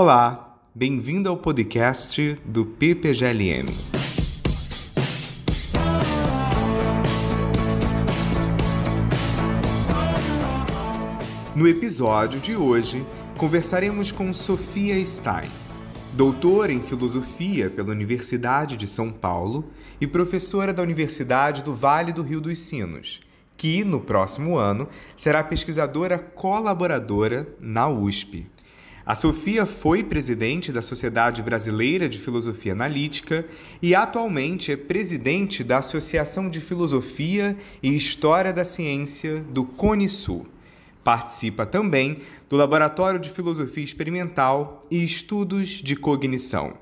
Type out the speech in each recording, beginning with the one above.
Olá, bem-vindo ao podcast do PPGLM. No episódio de hoje, conversaremos com Sofia Stein, doutora em filosofia pela Universidade de São Paulo e professora da Universidade do Vale do Rio dos Sinos, que, no próximo ano, será pesquisadora colaboradora na USP. A Sofia foi presidente da Sociedade Brasileira de Filosofia Analítica e atualmente é presidente da Associação de Filosofia e História da Ciência do Cone. Participa também do Laboratório de Filosofia Experimental e Estudos de Cognição.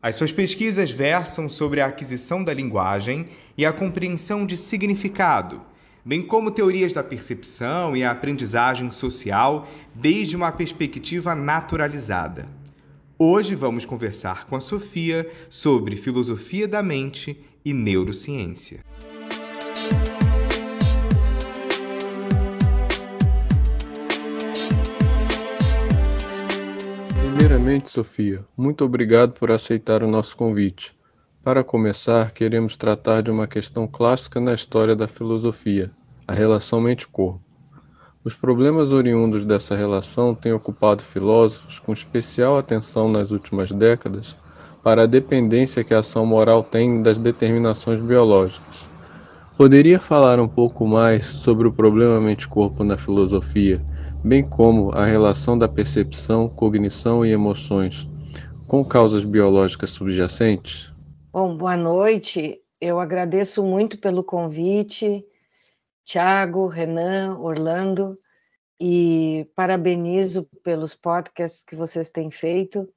As suas pesquisas versam sobre a aquisição da linguagem e a compreensão de significado, bem como teorias da percepção e a aprendizagem social desde uma perspectiva naturalizada. Hoje vamos conversar com a Sofia sobre filosofia da mente e neurociência. Primeiramente, Sofia, muito obrigado por aceitar o nosso convite. Para começar, queremos tratar de uma questão clássica na história da filosofia, a relação mente-corpo. Os problemas oriundos dessa relação têm ocupado filósofos com especial atenção nas últimas décadas para a dependência que a ação moral tem das determinações biológicas. Poderia falar um pouco mais sobre o problema mente-corpo na filosofia, bem como a relação da percepção, cognição e emoções com causas biológicas subjacentes? Bom, boa noite. Eu agradeço muito pelo convite, Tiago, Renan, Orlando, e parabenizo pelos podcasts que vocês têm feito.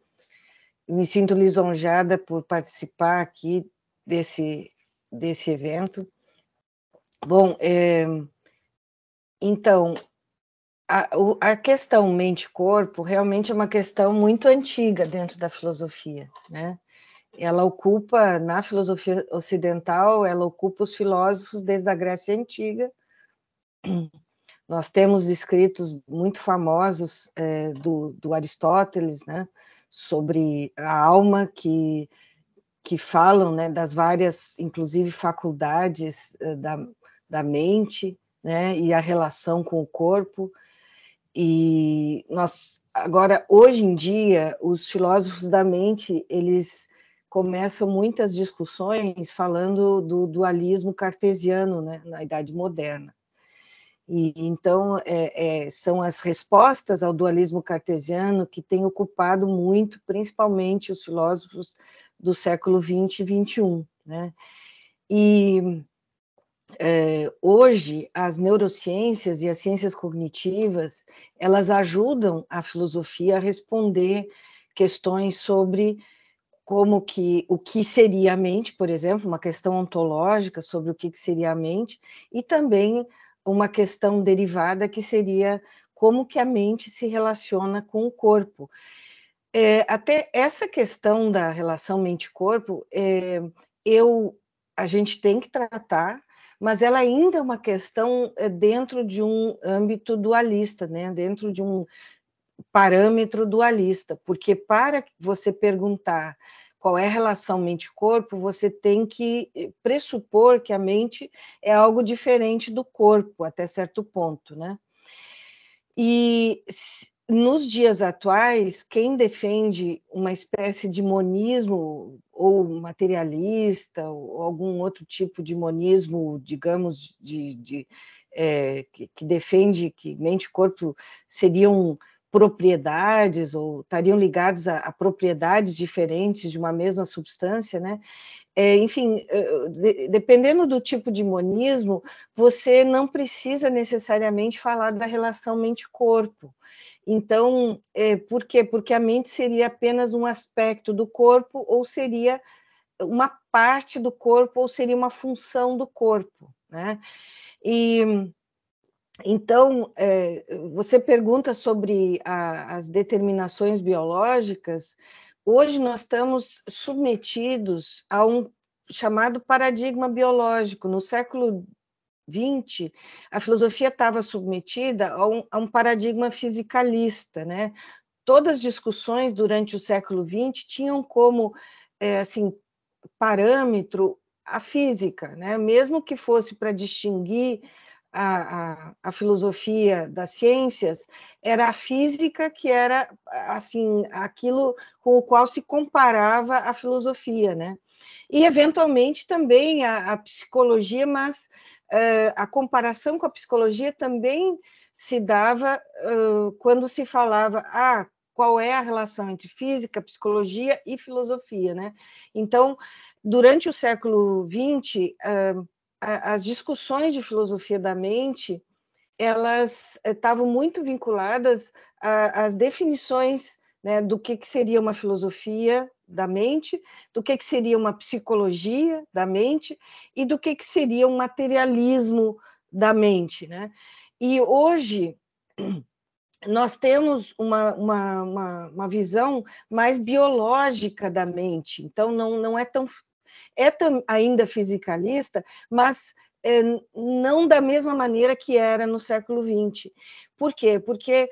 Me sinto lisonjada por participar aqui desse, desse evento. Bom, é, então, a, a questão mente-corpo realmente é uma questão muito antiga dentro da filosofia, né? Ela ocupa, na filosofia ocidental, ela ocupa os filósofos desde a Grécia Antiga. Nós temos escritos muito famosos é, do, do, Aristóteles, né, sobre a alma, que, que falam né, das várias, inclusive, faculdades é, da, da mente, né, e a relação com o corpo. E nós, agora, hoje em dia, os filósofos da mente, eles começam muitas discussões falando do dualismo cartesiano né, na Idade Moderna. E então é, é, são as respostas ao dualismo cartesiano que têm ocupado muito, principalmente os filósofos do século 20 e 21, né? E é, hoje as neurociências e as ciências cognitivas elas ajudam a filosofia a responder questões sobre como que o que seria a mente, por exemplo, uma questão ontológica sobre o que seria a mente, e também uma questão derivada que seria como que a mente se relaciona com o corpo. É, até essa questão da relação mente-corpo, é, eu a gente tem que tratar, mas ela ainda é uma questão é, dentro de um âmbito dualista, né? dentro de um parâmetro dualista, porque para você perguntar qual é a relação mente-corpo, você tem que eh, pressupor que a mente é algo diferente do corpo, até certo ponto, né? E nos dias atuais, quem defende uma espécie de monismo ou materialista ou algum outro tipo de monismo, digamos, de, de é, que, que, defende que mente e corpo seriam propriedades ou estariam ligados a, a, propriedades diferentes de uma mesma substância, né? É, enfim, de, dependendo do tipo de monismo, você não precisa necessariamente falar da relação mente-corpo. Então, é, por quê? Porque a mente seria apenas um aspecto do corpo, ou seria uma parte do corpo, ou seria uma função do corpo, né? E então, é, você pergunta sobre a, as determinações biológicas. Hoje nós estamos submetidos a um chamado paradigma biológico. No século XX, a filosofia estava submetida a um, a um paradigma fisicalista, né? todas as discussões durante o século XX tinham como é, assim parâmetro a física, né? mesmo que fosse para distinguir a, a, a, filosofia das ciências, era a física que era assim aquilo com o qual se comparava a filosofia, né? E eventualmente também a, a psicologia, mas uh, a comparação com a psicologia também se dava uh, quando se falava ah, qual é a relação entre física, psicologia e filosofia, né? Então, durante o século XX, uh, as discussões de filosofia da mente elas estavam muito vinculadas às definições né, do que, que seria uma filosofia da mente, do que, que seria uma psicologia da mente e do que, que seria um materialismo da mente. Né? E hoje nós temos uma, uma, uma, uma visão mais biológica da mente, então não, não é tão é ainda fisicalista, mas é, não da mesma maneira que era no século XX. Por quê? Porque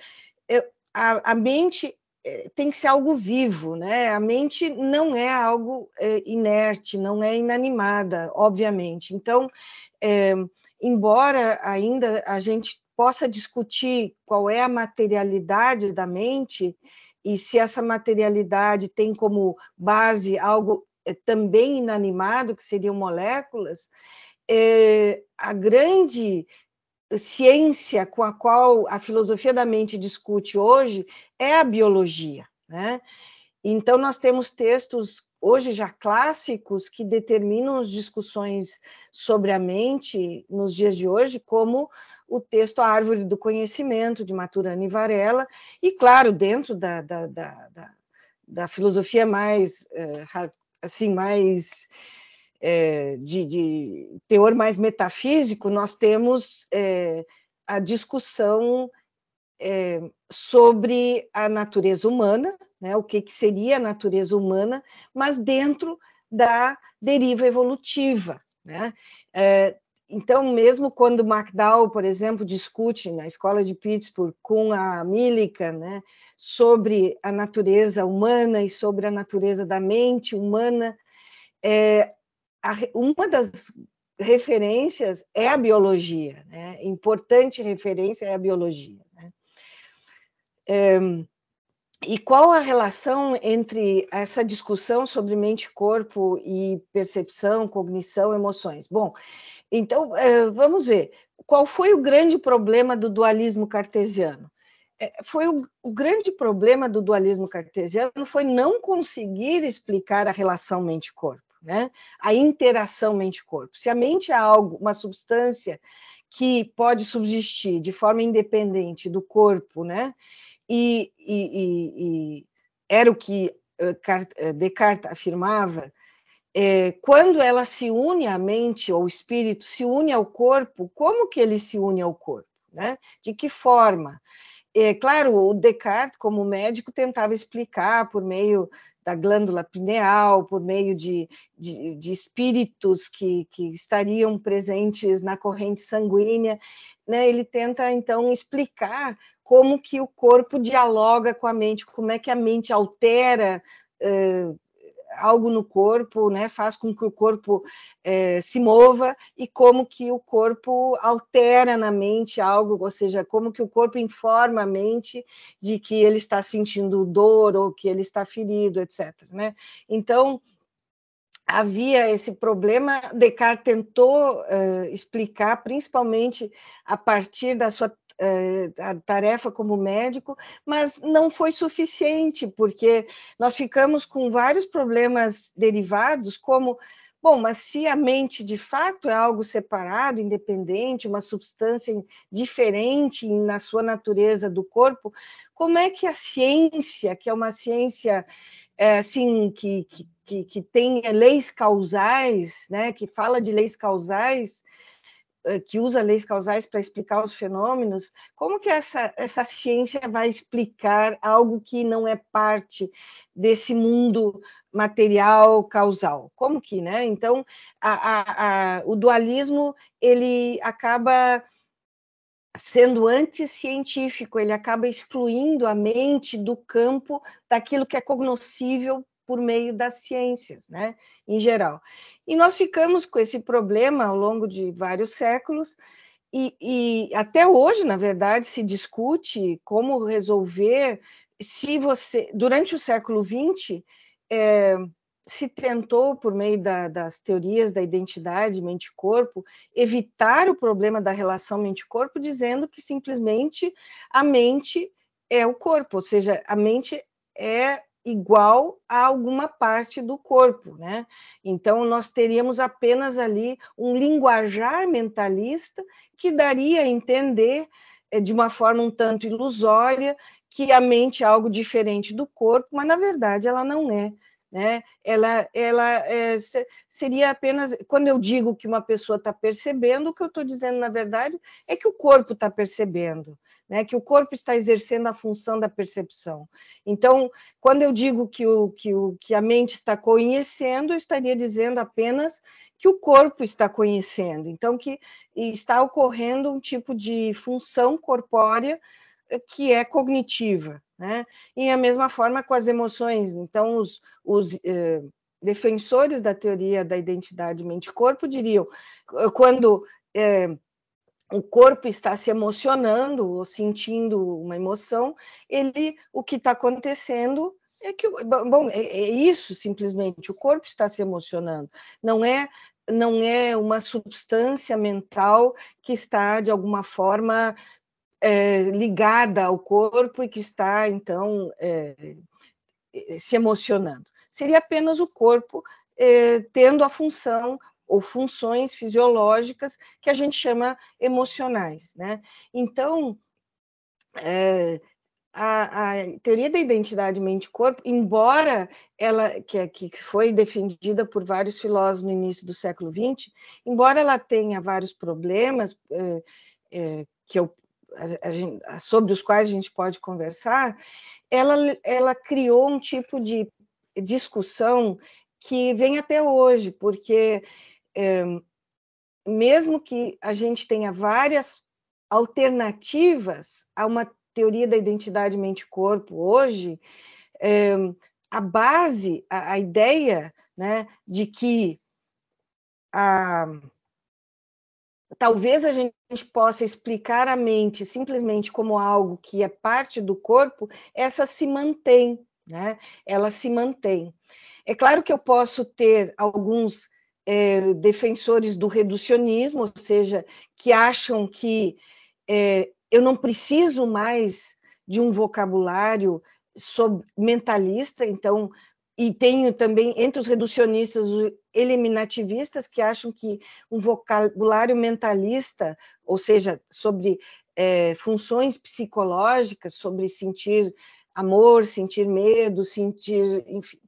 é, a, a mente é, tem que ser algo vivo, né? A mente não é algo é, inerte, não é inanimada, obviamente. Então, é, embora ainda a gente possa discutir qual é a materialidade da mente e se essa materialidade tem como base algo também inanimado, que seriam moléculas, é, a grande ciência com a qual a filosofia da mente discute hoje é a biologia. Né? Então, nós temos textos hoje já clássicos que determinam as discussões sobre a mente nos dias de hoje, como o texto A Árvore do Conhecimento, de Maturana e Varela, e, claro, dentro da, da, da, da, da filosofia mais uh, assim mais é, de, de, teor mais metafísico, nós temos é, a discussão é, sobre a natureza humana, né, o que, que seria a natureza humana, mas dentro da deriva evolutiva. Né? Então, mesmo quando McDowell, por exemplo, discute na escola de Pittsburgh com a Millikan né, sobre a natureza humana e sobre a natureza da mente humana, é, a, uma das referências é a biologia, né? importante referência é a biologia. Né? É, e qual a relação entre essa discussão sobre mente, corpo e percepção, cognição, emoções? Bom, então, é, vamos ver. Qual foi o grande problema do dualismo cartesiano? É, foi o, o, grande problema do dualismo cartesiano foi não conseguir explicar a relação mente-corpo, né? a interação mente-corpo. Se a mente é algo, uma substância que pode subsistir de forma independente do corpo, né? e, e, e, e era o que eh, eh, Descartes afirmava, é, quando ela se une à mente ou espírito se une ao corpo, como que ele se une ao corpo? Né? De que forma? É, claro, o Descartes, como médico, tentava explicar por meio da glândula pineal, por meio de, de, de espíritos que, que estariam presentes na corrente sanguínea. Né? Ele tenta, então, explicar como que o corpo dialoga com a mente, como é que a mente altera uh, algo no corpo, né, faz com que o corpo é, se mova e como que o corpo altera na mente algo, ou seja, como que o corpo informa a mente de que ele está sentindo dor ou que ele está ferido, etc. Né? Então havia esse problema. Descartes tentou uh, explicar, principalmente a partir da sua a tarefa como médico, mas não foi suficiente, porque nós ficamos com vários problemas derivados, como Bom, mas se a mente de fato é algo separado, independente, uma substância diferente na sua natureza do corpo, como é que a ciência, que é uma ciência é, assim que, que, que tem leis causais, né, que fala de leis causais, eh, que usa leis causais para explicar os fenômenos, como que essa, essa ciência vai explicar algo que não é parte desse mundo material causal? Como que, né? Então, a, a, a, o dualismo ele acaba sendo anticientífico, ele acaba excluindo a mente do campo daquilo que é cognoscível por meio das ciências, né, em geral. E nós ficamos com esse problema ao longo de vários séculos, e, e até hoje, na verdade, se discute como resolver se você, durante o século XX, é, se tentou, por meio da, das teorias da identidade mente-corpo, evitar o problema da relação mente-corpo, dizendo que simplesmente a mente é o corpo, ou seja, a mente é igual a alguma parte do corpo, né? Então nós teríamos apenas ali um linguajar mentalista que daria a entender eh, de uma forma um tanto ilusória que a mente é algo diferente do corpo, mas na verdade ela não é né? Ela, ela é, seria apenas quando eu digo que uma pessoa está percebendo, o que eu estou dizendo na verdade é que o corpo está percebendo, né? Que o corpo está exercendo a função da percepção. Então, quando eu digo que o que, o, que a mente está conhecendo, eu estaria dizendo apenas que o corpo está conhecendo. Então, que está ocorrendo um tipo de função corpórea que é cognitiva, né? E a mesma forma com as emoções. Então, os, os eh, defensores da teoria da identidade mente-corpo diriam quando eh, o corpo está se emocionando ou sentindo uma emoção, ele o que está acontecendo é que bom é, é isso simplesmente o corpo está se emocionando não é não é uma substância mental que está de alguma forma é, ligada ao corpo e que está, então, é, se emocionando. Seria apenas o corpo é, tendo a função ou funções fisiológicas que a gente chama emocionais. Né? Então, a, a, teoria da identidade mente-corpo, embora ela, que, que foi defendida por vários filósofos no início do século XX, embora ela tenha vários problemas, é, é, que eu a, a, sobre os quais a gente pode conversar, ela, ela criou um tipo de discussão que vem até hoje, porque é, mesmo que a gente tenha várias alternativas a uma teoria da identidade mente-corpo hoje, é, a base, a, a, ideia né, de que a, talvez a gente possa explicar a mente simplesmente como algo que é parte do corpo, essa se mantém, né? Ela se mantém. É claro que eu posso ter alguns é, defensores do reducionismo, ou seja, que acham que é, eu não preciso mais de um vocabulário mentalista, então e tenho também entre os reducionistas os eliminativistas que acham que um vocabulário mentalista, ou seja, sobre é, funções psicológicas, sobre sentir amor, sentir medo, sentir, enfim,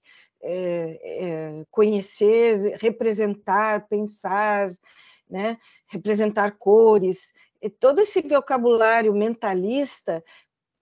é, é, conhecer, representar, pensar, né, representar cores, todo esse vocabulário mentalista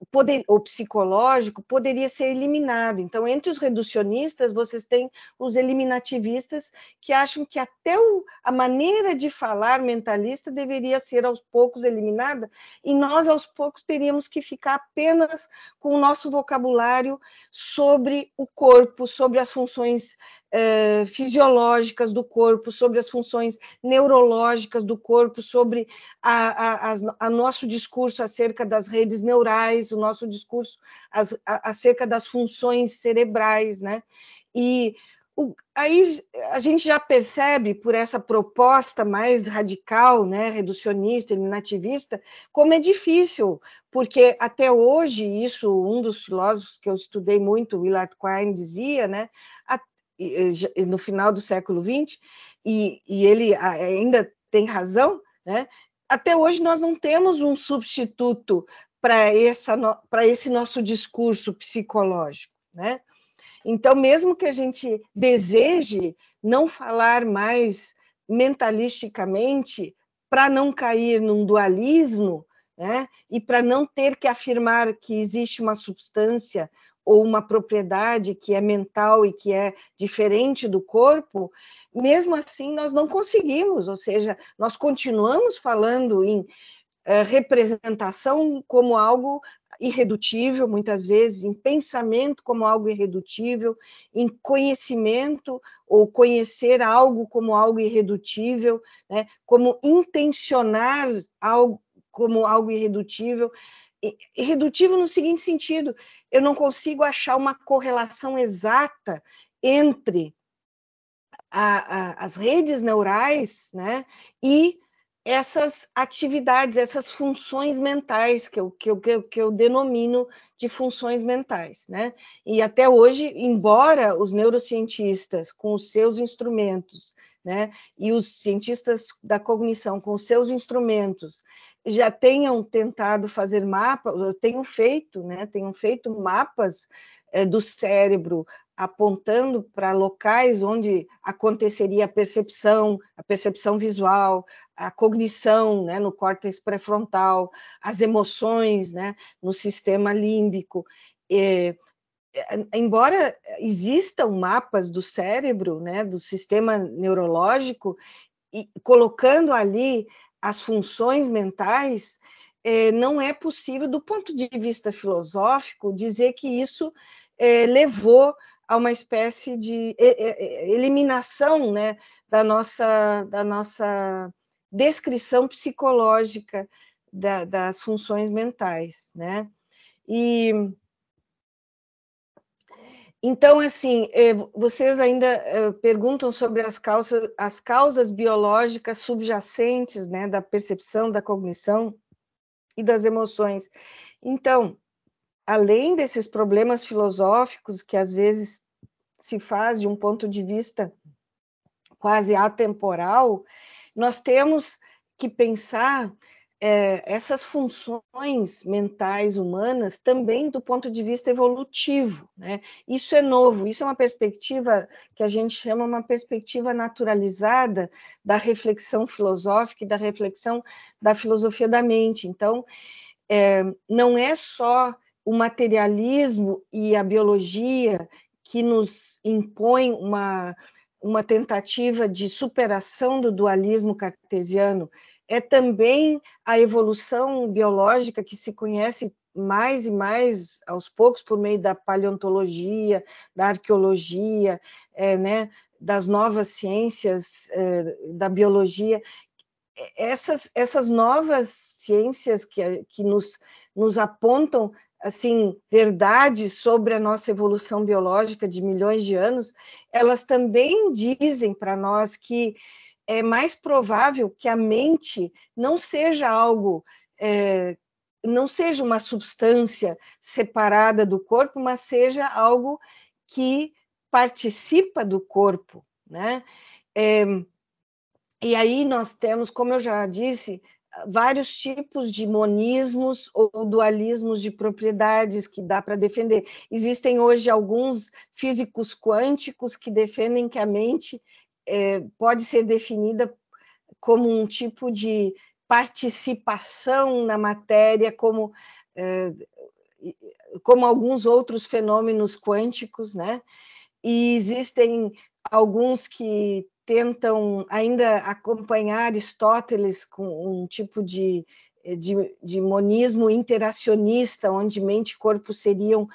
poder, psicológico poderia ser eliminado. Então, entre os reducionistas, vocês têm os eliminativistas que acham que até o, a maneira de falar mentalista deveria ser aos poucos eliminada, e nós, aos poucos, teríamos que ficar apenas com o nosso vocabulário sobre o corpo, sobre as funções eh, fisiológicas do corpo, sobre as funções neurológicas do corpo, sobre a, a, a, a nosso discurso acerca das redes neurais, o nosso discurso as, acerca das funções cerebrais, né? E o, aí a gente já percebe por essa proposta mais radical, né, reducionista, eliminativista, como é difícil, porque até hoje isso um dos filósofos que eu estudei muito, Willard Quine, dizia, né, no final do século XX, e, e ele ainda tem razão, né? até hoje nós não temos um substituto para esse nosso discurso psicológico. Né? Então, mesmo que a gente deseje não falar mais mentalisticamente, para não cair num dualismo, né? e para não ter que afirmar que existe uma substância ou uma propriedade que é mental e que é diferente do corpo, mesmo assim nós não conseguimos, ou seja, nós continuamos falando em uh, representação como algo irredutível, muitas vezes, em pensamento como algo irredutível, em conhecimento ou conhecer algo como algo irredutível, né? como intencionar algo como algo irredutível. Irredutível no seguinte sentido: eu não consigo achar uma correlação exata entre a, a, as redes neurais né, e essas atividades, essas funções mentais que eu, que eu, que eu, denomino de funções mentais. Né? E até hoje, embora os neurocientistas, com os seus instrumentos, né, e os cientistas da cognição, com os seus instrumentos, já tenham tentado fazer mapas, tenham feito, né, tenham feito mapas é, do cérebro apontando para locais onde aconteceria a percepção, a percepção visual, a cognição, né, no córtex pré-frontal, as emoções, né, no sistema límbico. É, embora existam mapas do cérebro, né, do sistema neurológico, e colocando ali as funções mentais, é, não é possível, do ponto de vista filosófico, dizer que isso é, levou a uma espécie de eliminação né, da, nossa, da nossa descrição psicológica da, das funções mentais. Né? E então, assim, eh, vocês ainda eh, perguntam sobre as causas, as causas biológicas subjacentes né, da percepção, da cognição e das emoções. Então, além desses problemas filosóficos que às vezes se faz de um ponto de vista quase atemporal, nós temos que pensar é, essas funções mentais humanas também do ponto de vista evolutivo. Né? Isso é novo, isso é uma perspectiva que a gente chama uma perspectiva naturalizada da reflexão filosófica e da reflexão da filosofia da mente. Então, é, não é só o materialismo e a biologia que nos impõe uma, uma tentativa de superação do dualismo cartesiano, é também a evolução biológica que se conhece mais e mais aos poucos por meio da paleontologia, da arqueologia, é, né, das novas ciências é, da biologia. Essas, essas novas ciências que, que nos, nos apontam assim verdades sobre a nossa evolução biológica de milhões de anos, elas também dizem para nós que é mais provável que a mente não seja algo, é, não seja uma substância separada do corpo, mas seja algo que participa do corpo, né? É, e aí nós temos, como eu já disse, vários tipos de monismos ou dualismos de propriedades que dá para defender. Existem hoje alguns físicos quânticos que defendem que a mente é, pode ser definida como um tipo de participação na matéria, como, é, como alguns outros fenômenos quânticos, né? E existem alguns que tentam ainda acompanhar Aristóteles com um tipo de, de, de monismo interacionista, onde mente e corpo seriam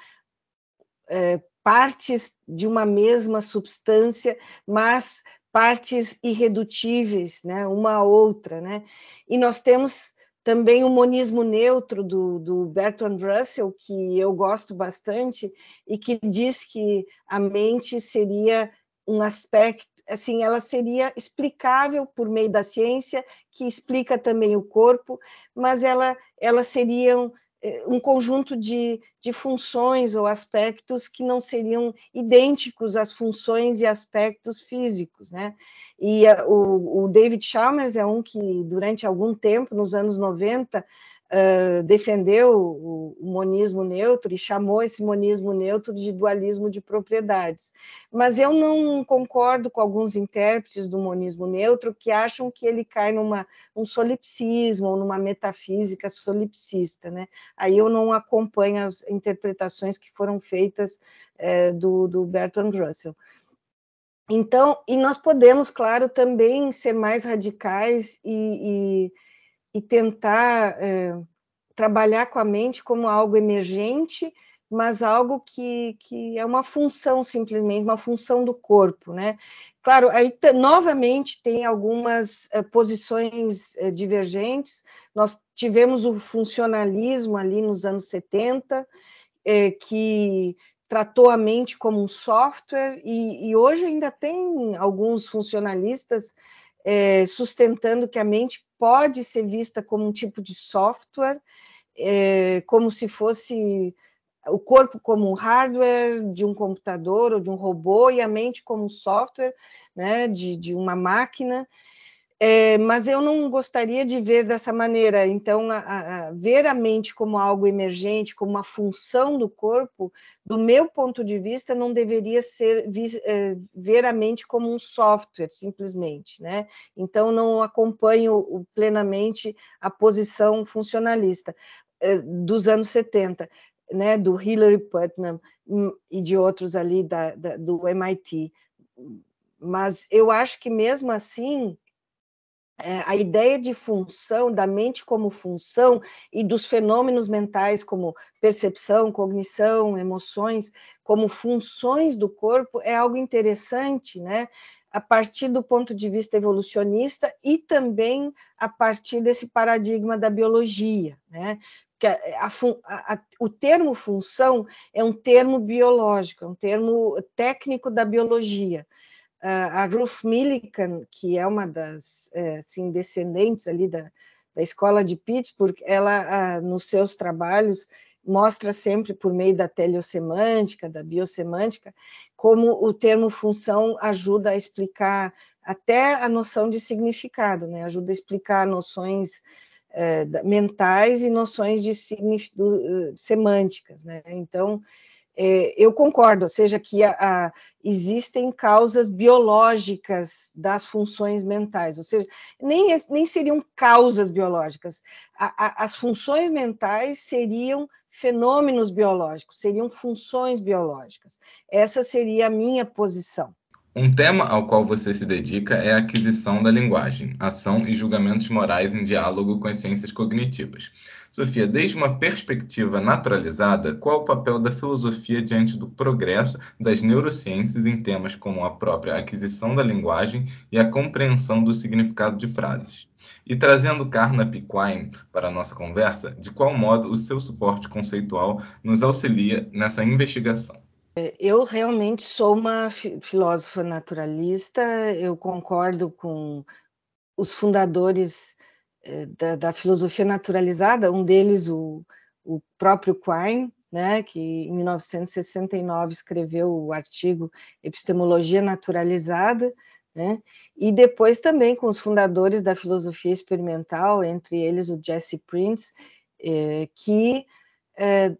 é, partes de uma mesma substância, mas partes irredutíveis, né, uma a outra, né? E nós temos também o monismo neutro do, do Bertrand Russell, que eu gosto bastante, e que diz que a mente seria um aspecto, assim, ela seria explicável por meio da ciência, que explica também o corpo, mas ela, elas seriam um conjunto de, de funções ou aspectos que não seriam idênticos às funções e aspectos físicos, né? E a, o, o David Chalmers é um que, durante algum tempo, nos anos 90, uh, defendeu o, o, monismo neutro e chamou esse monismo neutro de dualismo de propriedades. Mas eu não concordo com alguns intérpretes do monismo neutro que acham que ele cai numa um solipsismo ou numa metafísica solipsista, né? Aí eu não acompanho as interpretações que foram feitas do, do Bertrand Russell. Então, e nós podemos, claro, também ser mais radicais e, e e tentar é, trabalhar com a mente como algo emergente, mas algo que, que é uma função simplesmente, uma função do corpo, né? Claro, aí novamente tem algumas uh, posições uh, divergentes. Nós tivemos o funcionalismo ali nos anos 70, eh, que tratou a mente como um software, e, e hoje ainda tem alguns funcionalistas sustentando que a mente pode ser vista como um tipo de software, como se fosse o corpo como um hardware de um computador ou de um robô e a mente como um software né, de, de uma máquina. É, mas eu não gostaria de ver dessa maneira. Então, a, a, ver a mente como algo emergente, como uma função do corpo, do meu ponto de vista, não deveria ser vi, é, ver a mente como um software, simplesmente. Né? Então, não acompanho plenamente a posição funcionalista é, dos anos 70 né, do Hillary Putnam e de outros ali da, da, do MIT. Mas eu acho que mesmo assim a ideia de função, da mente como função e dos fenômenos mentais como percepção, cognição, emoções, como funções do corpo é algo interessante, né? A partir do ponto de vista evolucionista e também a partir desse paradigma da biologia, né? que a, a, a, o termo função é um termo biológico, é um termo técnico da biologia. A Ruth Millikan, que é uma das é, assim, descendentes ali da, da escola de Pittsburgh, ela, nos seus trabalhos, mostra sempre por meio da teleossemântica, da biosemântica, como o termo função ajuda a explicar até a noção de significado, né? ajuda a explicar noções é, mentais e noções de uh, semânticas, né? Então, é, eu concordo, ou seja, que a, a, existem causas biológicas das funções mentais, ou seja, nem, nem seriam causas biológicas, a, as funções mentais seriam fenômenos biológicos, seriam funções biológicas. Essa seria a minha posição. Um tema ao qual você se dedica é a aquisição da linguagem, ação e julgamentos morais em diálogo com as ciências cognitivas. Sofia, desde uma perspectiva naturalizada, qual o papel da filosofia diante do progresso das neurociências em temas como a própria aquisição da linguagem e a compreensão do significado de frases? E trazendo Carnap Quine para a nossa conversa, de qual modo o seu suporte conceitual nos auxilia nessa investigação? É, eu realmente sou uma filósofa naturalista, eu concordo com os fundadores eh, da, da filosofia naturalizada, um deles, o, o próprio Quine, né, que em 1969 escreveu o artigo Epistemologia Naturalizada, né, e depois também com os fundadores da filosofia experimental, entre eles o Jesse Prince, eh, que eh,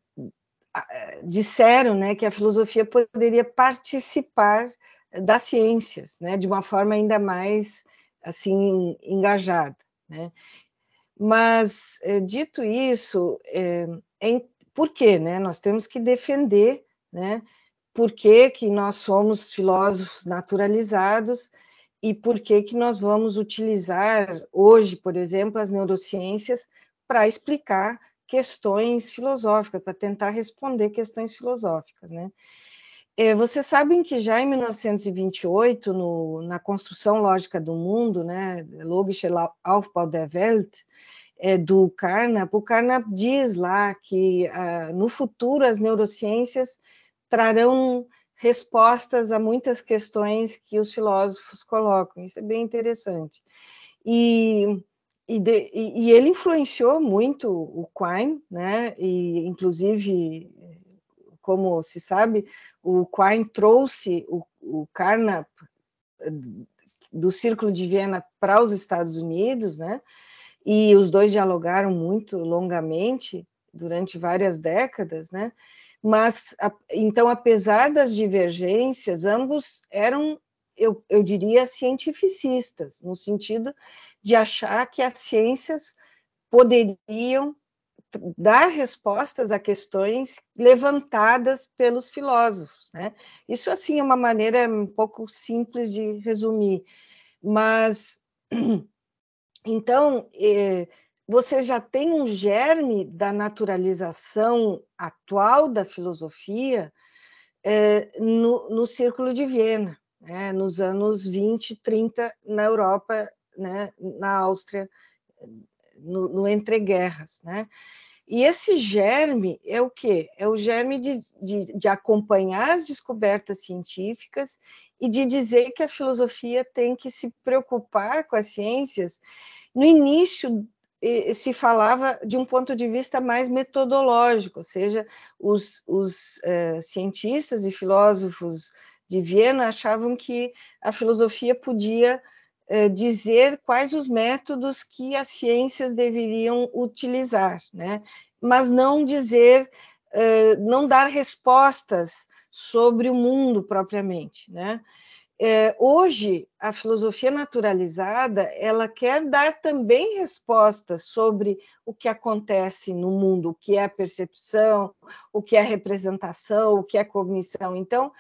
disseram né, que a filosofia poderia participar das ciências, né, de uma forma ainda mais assim engajada, né? Mas eh, dito isso, é, é, por quê, né? Nós temos que defender, né? Por que, que nós somos filósofos naturalizados e por que que nós vamos utilizar hoje, por exemplo, as neurociências para explicar questões filosóficas, para tentar responder questões filosóficas, né? É, vocês sabem que já em 1928, no, na construção lógica do mundo, né, Logische Aufbau der Welt, é, do Carnap, o Carnap diz lá que ah, no futuro as neurociências trarão respostas a muitas questões que os filósofos colocam. Isso é bem interessante. E e, de, e, ele influenciou muito o Quine, né? E inclusive, como se sabe, o Quine trouxe o, o Carnap eh, do Círculo de Viena para os Estados Unidos, né? E os dois dialogaram muito longamente durante várias décadas, né? Mas então, apesar das divergências, ambos eram eu, eu diria, cientificistas, no sentido de achar que as ciências poderiam dar respostas a questões levantadas pelos filósofos, né? Isso assim é uma maneira um pouco simples de resumir, mas então eh, você já tem um germe da naturalização atual da filosofia é, no, no Círculo de Viena, né, nos anos 20, 30, na Europa, né, na Áustria, no, no entreguerras. Né? E esse germe é o quê? É o germe de, de, de, acompanhar as descobertas científicas e de dizer que a filosofia tem que se preocupar com as ciências. No início se falava de um ponto de vista mais metodológico, ou seja, os, os uh, cientistas e filósofos de Viena achavam que a filosofia podia uh, dizer quais os métodos que as ciências deveriam utilizar, né? mas não dizer, uh, não dar respostas sobre o mundo propriamente, né? É, hoje, a filosofia naturalizada ela quer dar também respostas sobre o que acontece no mundo, o que é percepção, o que é representação, o que é cognição. Então,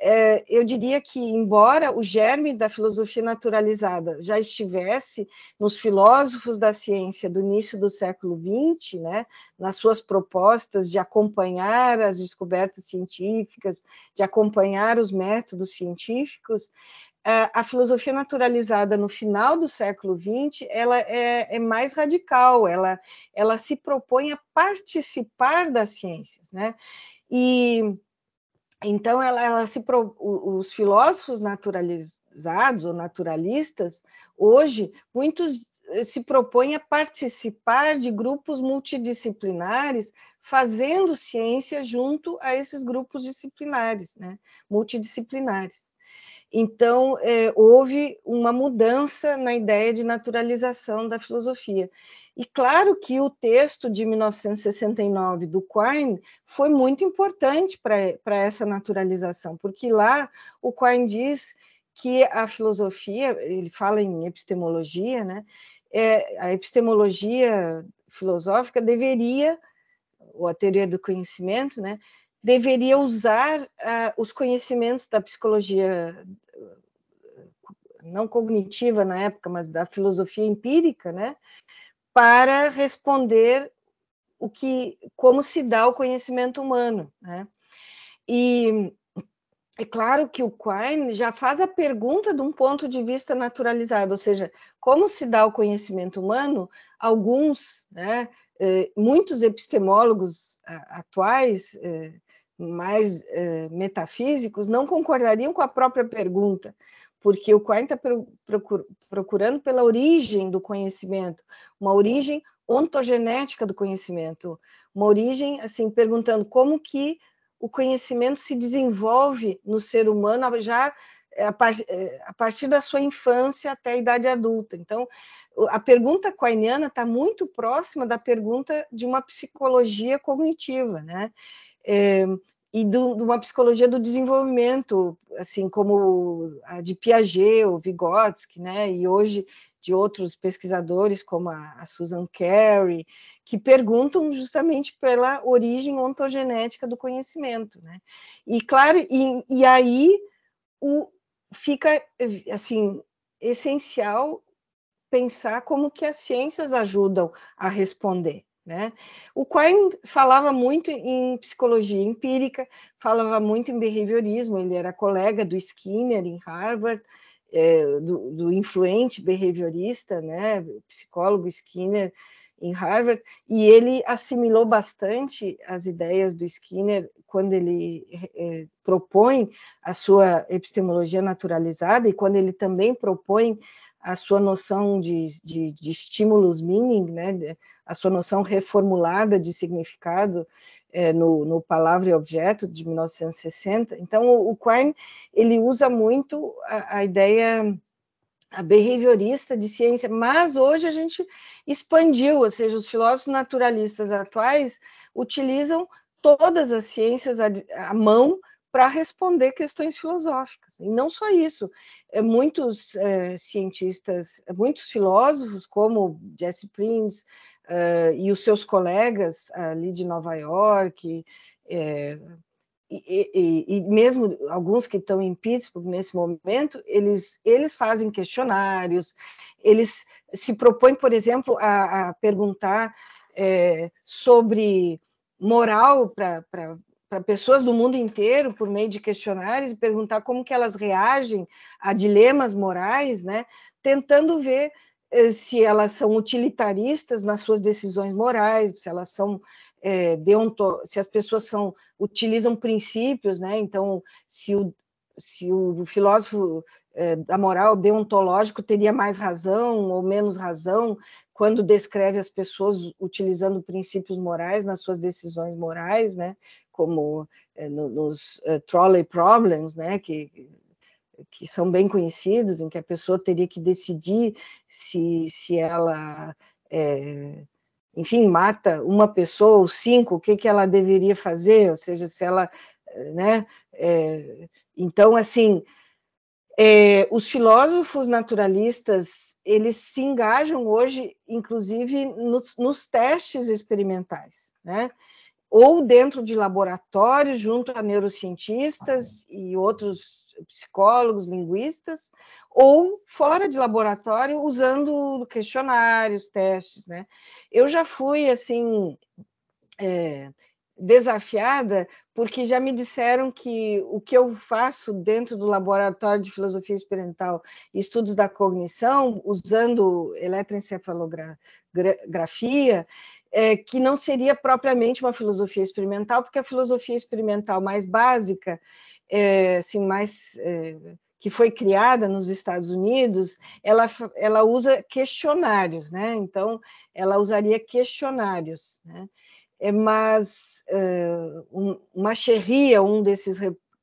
é, eu diria que, embora o germe da filosofia naturalizada já estivesse nos filósofos da ciência do início do século XX, né, nas suas propostas de acompanhar as descobertas científicas, de acompanhar os métodos científicos, é, a filosofia naturalizada no final do século XX ela é, é, mais radical, ela, ela se propõe a participar das ciências, né? E então, ela, ela se os filósofos naturalizados ou naturalistas, hoje, muitos eh, se propõem a participar de grupos multidisciplinares, fazendo ciência junto a esses grupos disciplinares, né, multidisciplinares. Então, é, houve uma mudança na ideia de naturalização da filosofia. E claro que o texto de 1969 do Quine foi muito importante para essa naturalização, porque lá o Quine diz que a filosofia, ele fala em epistemologia, né? É, a epistemologia filosófica deveria, ou a teoria do conhecimento, né? deveria usar uh, os conhecimentos da psicologia não cognitiva na época, mas da filosofia empírica, né, para responder o que, como se dá o conhecimento humano, né? E é claro que o Quine já faz a pergunta de um ponto de vista naturalizado, ou seja, como se dá o conhecimento humano? Alguns, né, eh, muitos epistemólogos atuais, eh, mais eh, metafísicos, não concordariam com a própria pergunta, porque o Quine está procurando pela origem do conhecimento, uma origem ontogenética do conhecimento, uma origem, assim, perguntando como que o conhecimento se desenvolve no ser humano já eh, eh, a partir da sua infância até a idade adulta. Então, a pergunta quainiana está muito próxima da pergunta de uma psicologia cognitiva, né? É, e do, de uma psicologia do desenvolvimento, assim como a de Piaget, ou Vygotsky, né, e hoje de outros pesquisadores como a, a Susan Carey, que perguntam justamente pela origem ontogenética do conhecimento, né? E claro, e, e aí o, fica assim essencial pensar como que as ciências ajudam a responder. Né? O Quine falava muito em psicologia empírica, falava muito em behaviorismo, ele era colega do Skinner em Harvard, é, do, do, influente behaviorista, né, psicólogo Skinner em Harvard, e ele assimilou bastante as ideias do Skinner quando ele é, propõe a sua epistemologia naturalizada e quando ele também propõe a sua noção de, de, de estímulos meaning, né, a sua noção reformulada de significado é, no, no Palavra e Objeto, de 1960. Então, o, o Quine, ele usa muito a, a ideia a behaviorista de ciência, mas hoje a gente expandiu, ou seja, os filósofos naturalistas atuais utilizam todas as ciências à, à mão para responder questões filosóficas. E não só isso, é, muitos é, cientistas, muitos filósofos, como Jesse Prince uh, e os seus colegas ali de Nova York, e, e, e, mesmo alguns que estão em Pittsburgh nesse momento, eles, eles fazem questionários, eles se propõem, por exemplo, a, a perguntar sobre moral para pessoas do mundo inteiro por meio de questionários e perguntar como que elas reagem a dilemas morais, né? Tentando ver eh, se elas são utilitaristas nas suas decisões morais, se elas são é, deonto, se as pessoas são utilizam princípios, né? Então, se o, se o filósofo é, da moral deontológico teria mais razão ou menos razão quando descreve as pessoas utilizando princípios morais nas suas decisões morais, né? Como é, no, nos trolley problems, né? Que que são bem conhecidos, em que a pessoa teria que decidir se, se ela, é, enfim, mata uma pessoa ou cinco, o que, que ela deveria fazer, ou seja, se ela, né, é, então, assim, é, os filósofos naturalistas, eles se engajam hoje, inclusive, nos, nos testes experimentais, né, ou dentro de laboratórios, junto a neurocientistas e outros psicólogos, linguistas, ou fora de laboratório, usando questionários, testes, né? Eu já fui, assim, é, desafiada, porque já me disseram que o que eu faço dentro do laboratório de filosofia experimental e estudos da cognição, usando eletroencefalografia, é, que não seria propriamente uma filosofia experimental, porque a filosofia experimental mais básica, é, assim, mais é, que foi criada nos Estados Unidos, ela, ela usa questionários, né? Então, ela usaria questionários, né? É, mas uh, um, Macherry um desses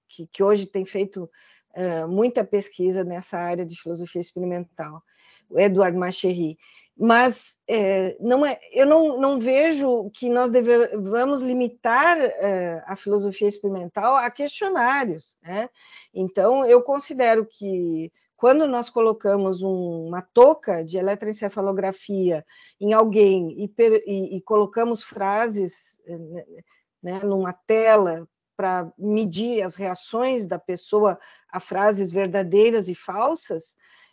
que, que hoje tem feito uh, muita pesquisa nessa área de filosofia experimental, o Edward Macherry, mas é, não é, eu não, não vejo que nós devemos limitar é, a filosofia experimental a questionários. Né? Então, eu considero que quando nós colocamos um, uma touca de eletroencefalografia em alguém e, e, e colocamos frases né, né numa tela para medir as reações da pessoa a frases verdadeiras e falsas, é,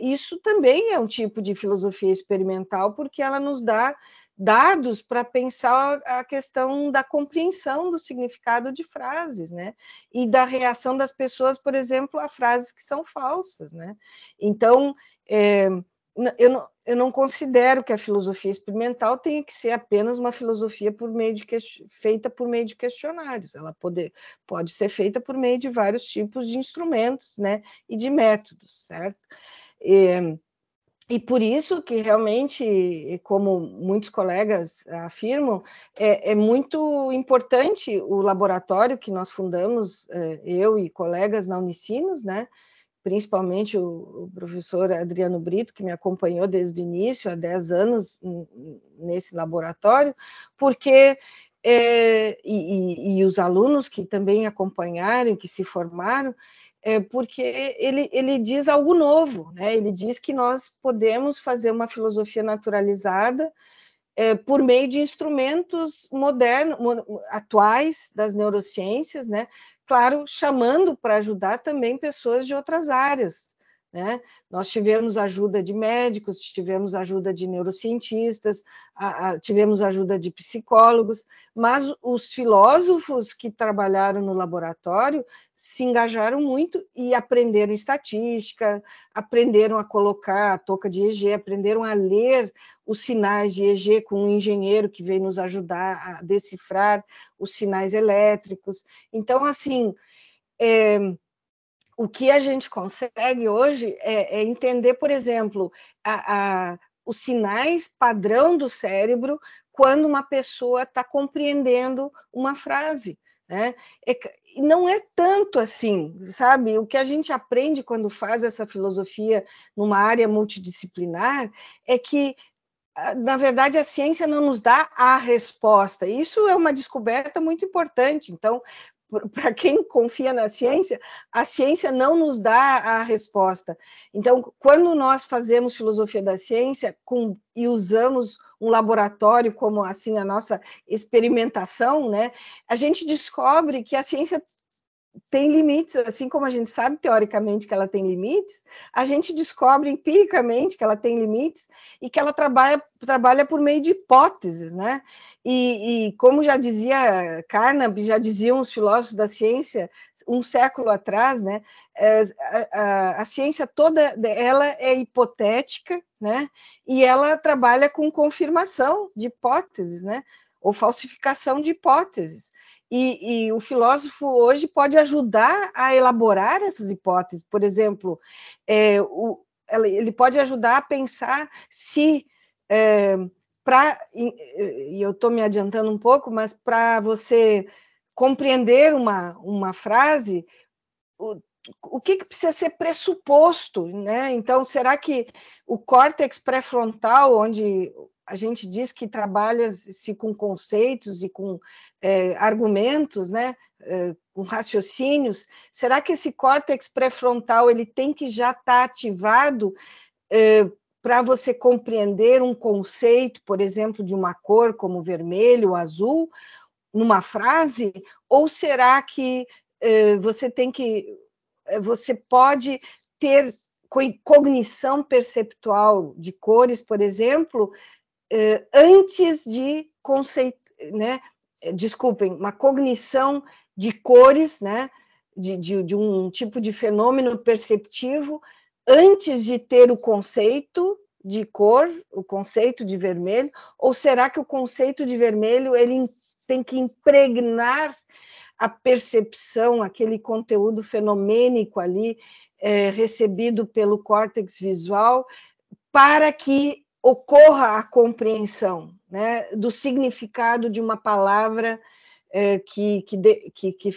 isso também é um tipo de filosofia experimental, porque ela nos dá dados para pensar a questão da compreensão do significado de frases, né? E da reação das pessoas, por exemplo, a frases que são falsas, né? Então, é, eu, não, eu não considero que a filosofia experimental tenha que ser apenas uma filosofia por meio de feita por meio de questionários. Ela pode, pode ser feita por meio de vários tipos de instrumentos, né? E de métodos, certo? E, e por isso que realmente, como muitos colegas afirmam, é, é muito importante o laboratório que nós fundamos, é, eu e colegas na Unicinos, né? Principalmente o, o, professor Adriano Brito, que me acompanhou desde o início, há 10 anos nesse laboratório, porque é, e, e, e, os alunos que também acompanharam, que se formaram, é, porque ele, ele diz algo novo, né? ele diz que nós podemos fazer uma filosofia naturalizada é, por meio de instrumentos modernos, atuais das neurociências, né? claro, chamando para ajudar também pessoas de outras áreas, né? Nós tivemos ajuda de médicos, tivemos ajuda de neurocientistas, a, a, tivemos ajuda de psicólogos, mas os filósofos que trabalharam no laboratório se engajaram muito e aprenderam estatística, aprenderam a colocar a touca de EG, aprenderam a ler os sinais de EG com um engenheiro que veio nos ajudar a decifrar os sinais elétricos. Então, assim. É, o que a gente consegue hoje é, é entender, por exemplo, a, a, os sinais padrão do cérebro quando uma pessoa está compreendendo uma frase. Né? É, não é tanto assim, sabe? O que a gente aprende quando faz essa filosofia numa área multidisciplinar é que na verdade, a ciência não nos dá a resposta. Isso é uma descoberta muito importante. Então, para quem confia na ciência, a ciência não nos dá a resposta. Então, quando nós fazemos filosofia da ciência com, e usamos um laboratório como assim a nossa experimentação, né, a gente descobre que a ciência tem limites, assim como a gente sabe teoricamente que ela tem limites, a gente descobre empiricamente que ela tem limites e que ela trabalha, trabalha por meio de hipóteses, né? E, e como já dizia Carnap, já diziam os filósofos da ciência um século atrás, né? É, a, a, a ciência toda ela é hipotética, né? E ela trabalha com confirmação de hipóteses, né? Ou falsificação de hipóteses. E, e, o filósofo hoje pode ajudar a elaborar essas hipóteses. Por exemplo, é, o, ele pode ajudar a pensar se, é, pra, e eu estou me adiantando um pouco, mas para você compreender uma, uma frase, o, o que, que, precisa ser pressuposto, né? Então, será que o córtex pré-frontal, onde a gente diz que trabalha-se com conceitos e com é, argumentos, né, é, com raciocínios, será que esse córtex pré-frontal ele tem que já estar tá ativado é, para você compreender um conceito, por exemplo, de uma cor como vermelho, azul, numa frase, ou será que é, você tem que é, você pode ter cognição perceptual de cores, por exemplo, eh, antes de conceito, né? Eh, desculpem, uma cognição de cores, né? De, de, de um tipo de fenômeno perceptivo antes de ter o conceito de cor, o conceito de vermelho, ou será que o conceito de vermelho ele tem que impregnar a percepção, aquele conteúdo fenomênico ali é, recebido pelo córtex visual, para que ocorra a compreensão né, do significado de uma palavra é, que, que, de, que, que,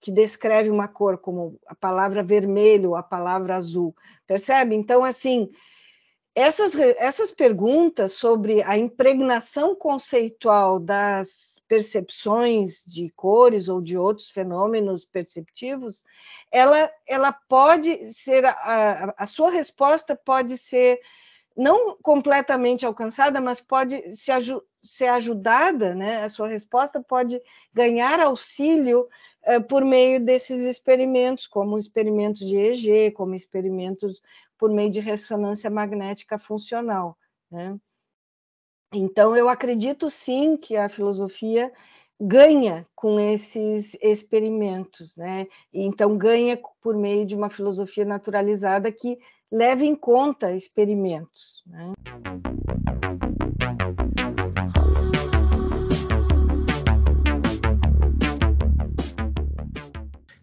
que, descreve uma cor, como a palavra vermelho, a palavra azul. Percebe? Então, assim, essas, essas perguntas sobre a impregnação conceitual das percepções de cores ou de outros fenômenos perceptivos, ela, ela pode ser, a, a sua resposta pode ser não completamente alcançada, mas pode se aju ser ajudada, né? A sua resposta pode ganhar auxílio eh, por meio desses experimentos, como experimentos de EEG, como experimentos por meio de ressonância magnética funcional, né? Então, eu acredito sim que a filosofia ganha com esses experimentos, né? Então ganha por meio de uma filosofia naturalizada que leva em conta experimentos. Né?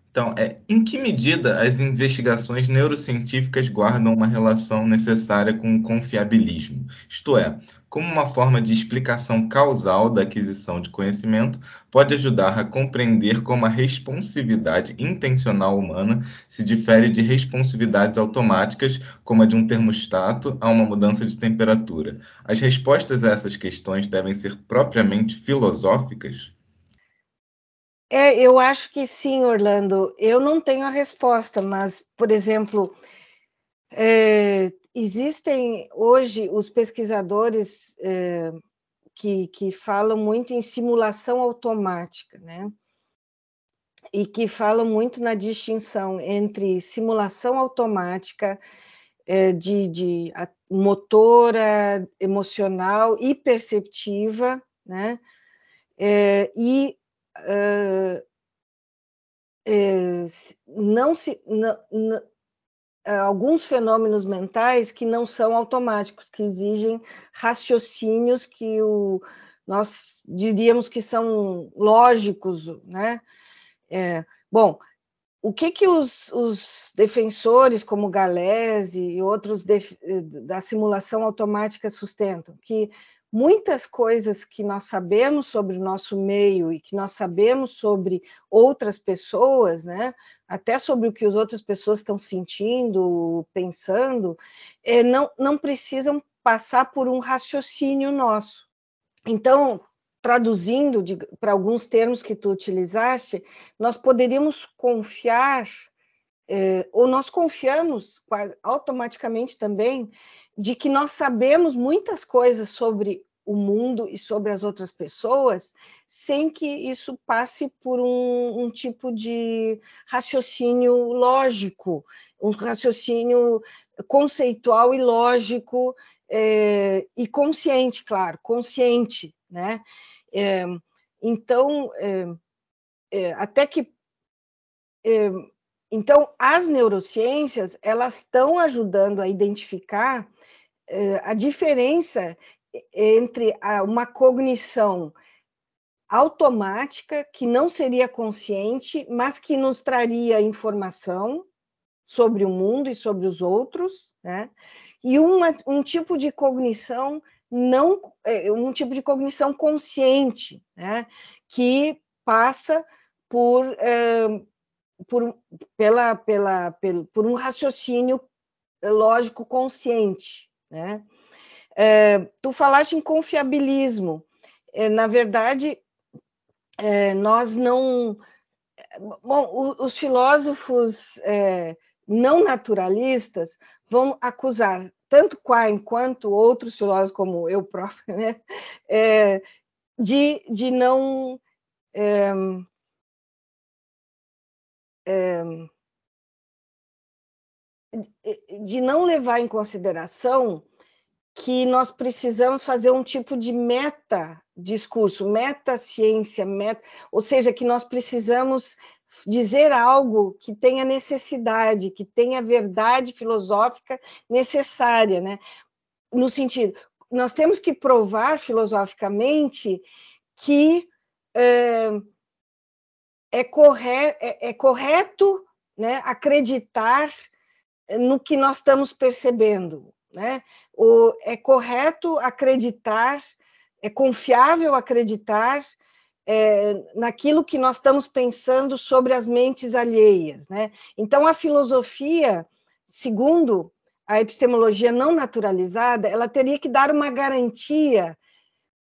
Então, é, em que medida as investigações neurocientíficas guardam uma relação necessária com o confiabilismo? Isto é, como uma forma de explicação causal da aquisição de conhecimento, pode ajudar a compreender como a responsividade intencional humana se difere de responsividades automáticas, como a de um termostato a uma mudança de temperatura. As respostas a essas questões devem ser propriamente filosóficas? É, eu acho que sim, Orlando. Eu não tenho a resposta, mas, por exemplo, é, existem hoje os pesquisadores é, que, que falam muito em simulação automática, né? E que falam muito na distinção entre simulação automática é, de, de motora, emocional e perceptiva, né? É, e uh, é, não se não, alguns fenômenos mentais que não são automáticos, que exigem raciocínios que o, nós diríamos que são lógicos, né? É, bom, o que que os, os defensores como Galese e outros de, da simulação automática sustentam? Que muitas coisas que nós sabemos sobre o nosso meio e que nós sabemos sobre outras pessoas, né, até sobre o que as outras pessoas estão sentindo, pensando, é, não, não precisam passar por um raciocínio nosso. Então, traduzindo para alguns termos que tu utilizaste, nós poderíamos confiar, é, ou nós confiamos quase, automaticamente também de que nós sabemos muitas coisas sobre o mundo e sobre as outras pessoas, sem que isso passe por um, um tipo de raciocínio lógico, um raciocínio conceitual e lógico é, e consciente, claro, consciente, né? É, então, é, até que então as neurociências elas estão ajudando a identificar a diferença entre uma cognição automática, que não seria consciente, mas que nos traria informação sobre o mundo e sobre os outros, né? e uma, um tipo de cognição não é, um tipo de cognição consciente, né? que passa por, é, por, pela, pela, pelo, por um raciocínio lógico consciente. Né? É, tu falaste em confiabilismo. É, na verdade, é, nós não. Bom, os filósofos não naturalistas vão acusar tanto Quine quanto outros filósofos, como eu próprio, né, de, de não. É, de não levar em consideração que nós precisamos fazer um tipo de meta discurso, meta ciência, meta, ou seja, que nós precisamos dizer algo que tenha necessidade, que tenha verdade filosófica necessária, né? No sentido, nós temos que provar filosoficamente que é, é, corre, é, é correto né, acreditar no que nós estamos percebendo, né? O, é correto acreditar, é confiável acreditar é, naquilo que nós estamos pensando sobre as mentes alheias. Né? Então, a filosofia, segundo a epistemologia não naturalizada, ela teria que dar uma garantia,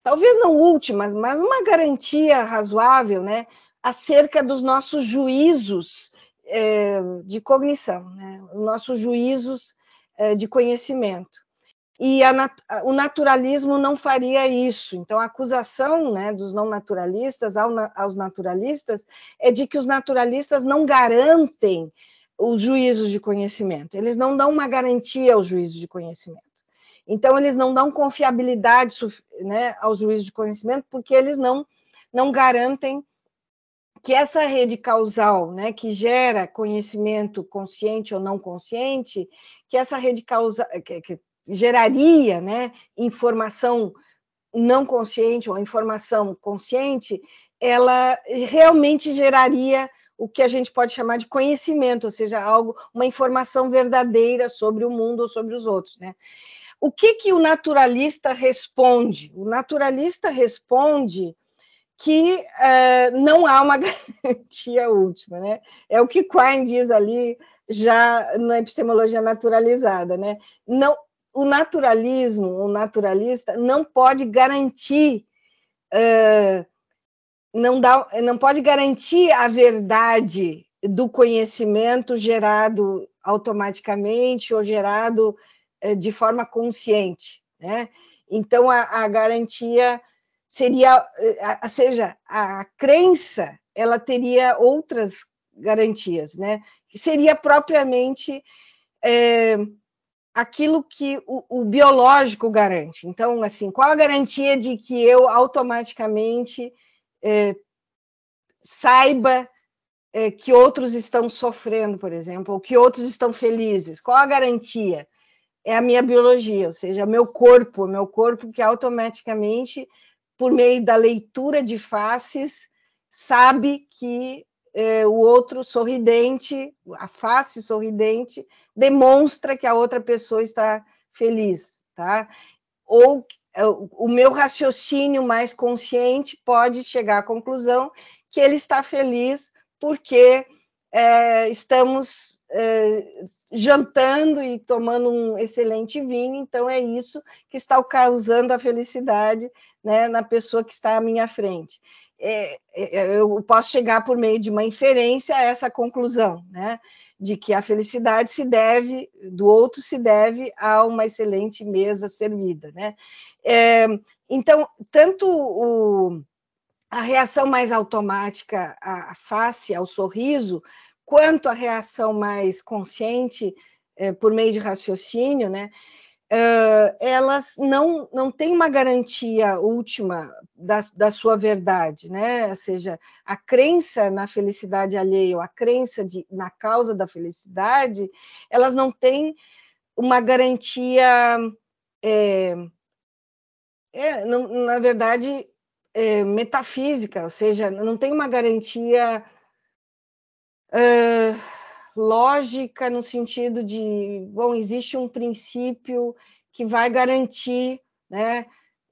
talvez não última, mas uma garantia razoável, né, acerca dos nossos juízos é, de cognição, né, os nossos juízos é, de conhecimento e a, o naturalismo não faria isso. Então, a acusação né, dos não naturalistas ao, aos naturalistas é de que os naturalistas não garantem os juízos de conhecimento, eles não dão uma garantia aos juízos de conhecimento. Então, eles não dão confiabilidade né, aos juízos de conhecimento, porque eles não, não garantem que essa rede causal, né, que gera conhecimento consciente ou não consciente, que essa rede causal, que, que geraria né, informação não consciente ou informação consciente, ela realmente geraria o que a gente pode chamar de conhecimento, ou seja, algo, uma informação verdadeira sobre o mundo ou sobre os outros, né? O que que o naturalista responde? O naturalista responde que uh, não há uma garantia última, né? É o que Quine diz ali já na epistemologia naturalizada, né? Não, o naturalismo, o naturalista, não pode garantir, uh, não, dá, não pode garantir a verdade do conhecimento gerado automaticamente ou gerado uh, de forma consciente. Né? Então, a, a garantia seria, uh, seja, a crença, ela teria outras garantias, né? que seria propriamente aquilo que o, o, biológico garante. Então, assim, qual a garantia de que eu automaticamente é, saiba é, que outros estão sofrendo, por exemplo, ou que outros estão felizes? Qual a garantia? É a minha biologia, ou seja, meu corpo, meu corpo que automaticamente, por meio da leitura de faces, sabe que é, o outro sorridente, a face sorridente, demonstra que a outra pessoa está feliz, tá? Ou é, o meu raciocínio mais consciente pode chegar à conclusão que ele está feliz porque é, estamos é, jantando e tomando um excelente vinho, então é isso que está causando a felicidade né, na pessoa que está à minha frente. É, é, eu posso chegar por meio de uma inferência a essa conclusão, né? De que a felicidade se deve, do outro se deve a uma excelente mesa servida, né? É, Então, tanto o, a reação mais automática à face, ao sorriso, quanto a reação mais consciente, é, por meio de raciocínio, né, uh, elas não, não têm uma garantia última da, da sua verdade, né? Ou seja, a crença na felicidade alheia, ou a crença de, na causa da felicidade, elas não têm uma garantia, é, é, não, na verdade, é, metafísica, ou seja, não tem uma garantia uh, lógica no sentido de, bom, existe um princípio que vai garantir né,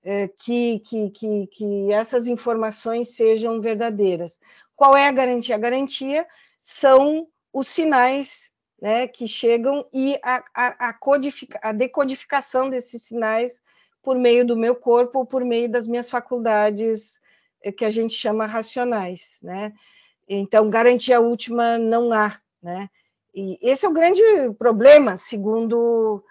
é, que, que, que, que essas informações sejam verdadeiras. Qual é a garantia? A garantia são os sinais né, que chegam e a, a, a, a decodificação desses sinais por meio do meu corpo ou por meio das minhas faculdades é, que a gente chama racionais, né? Então, garantia última não há, né? E esse é o grande problema, segundo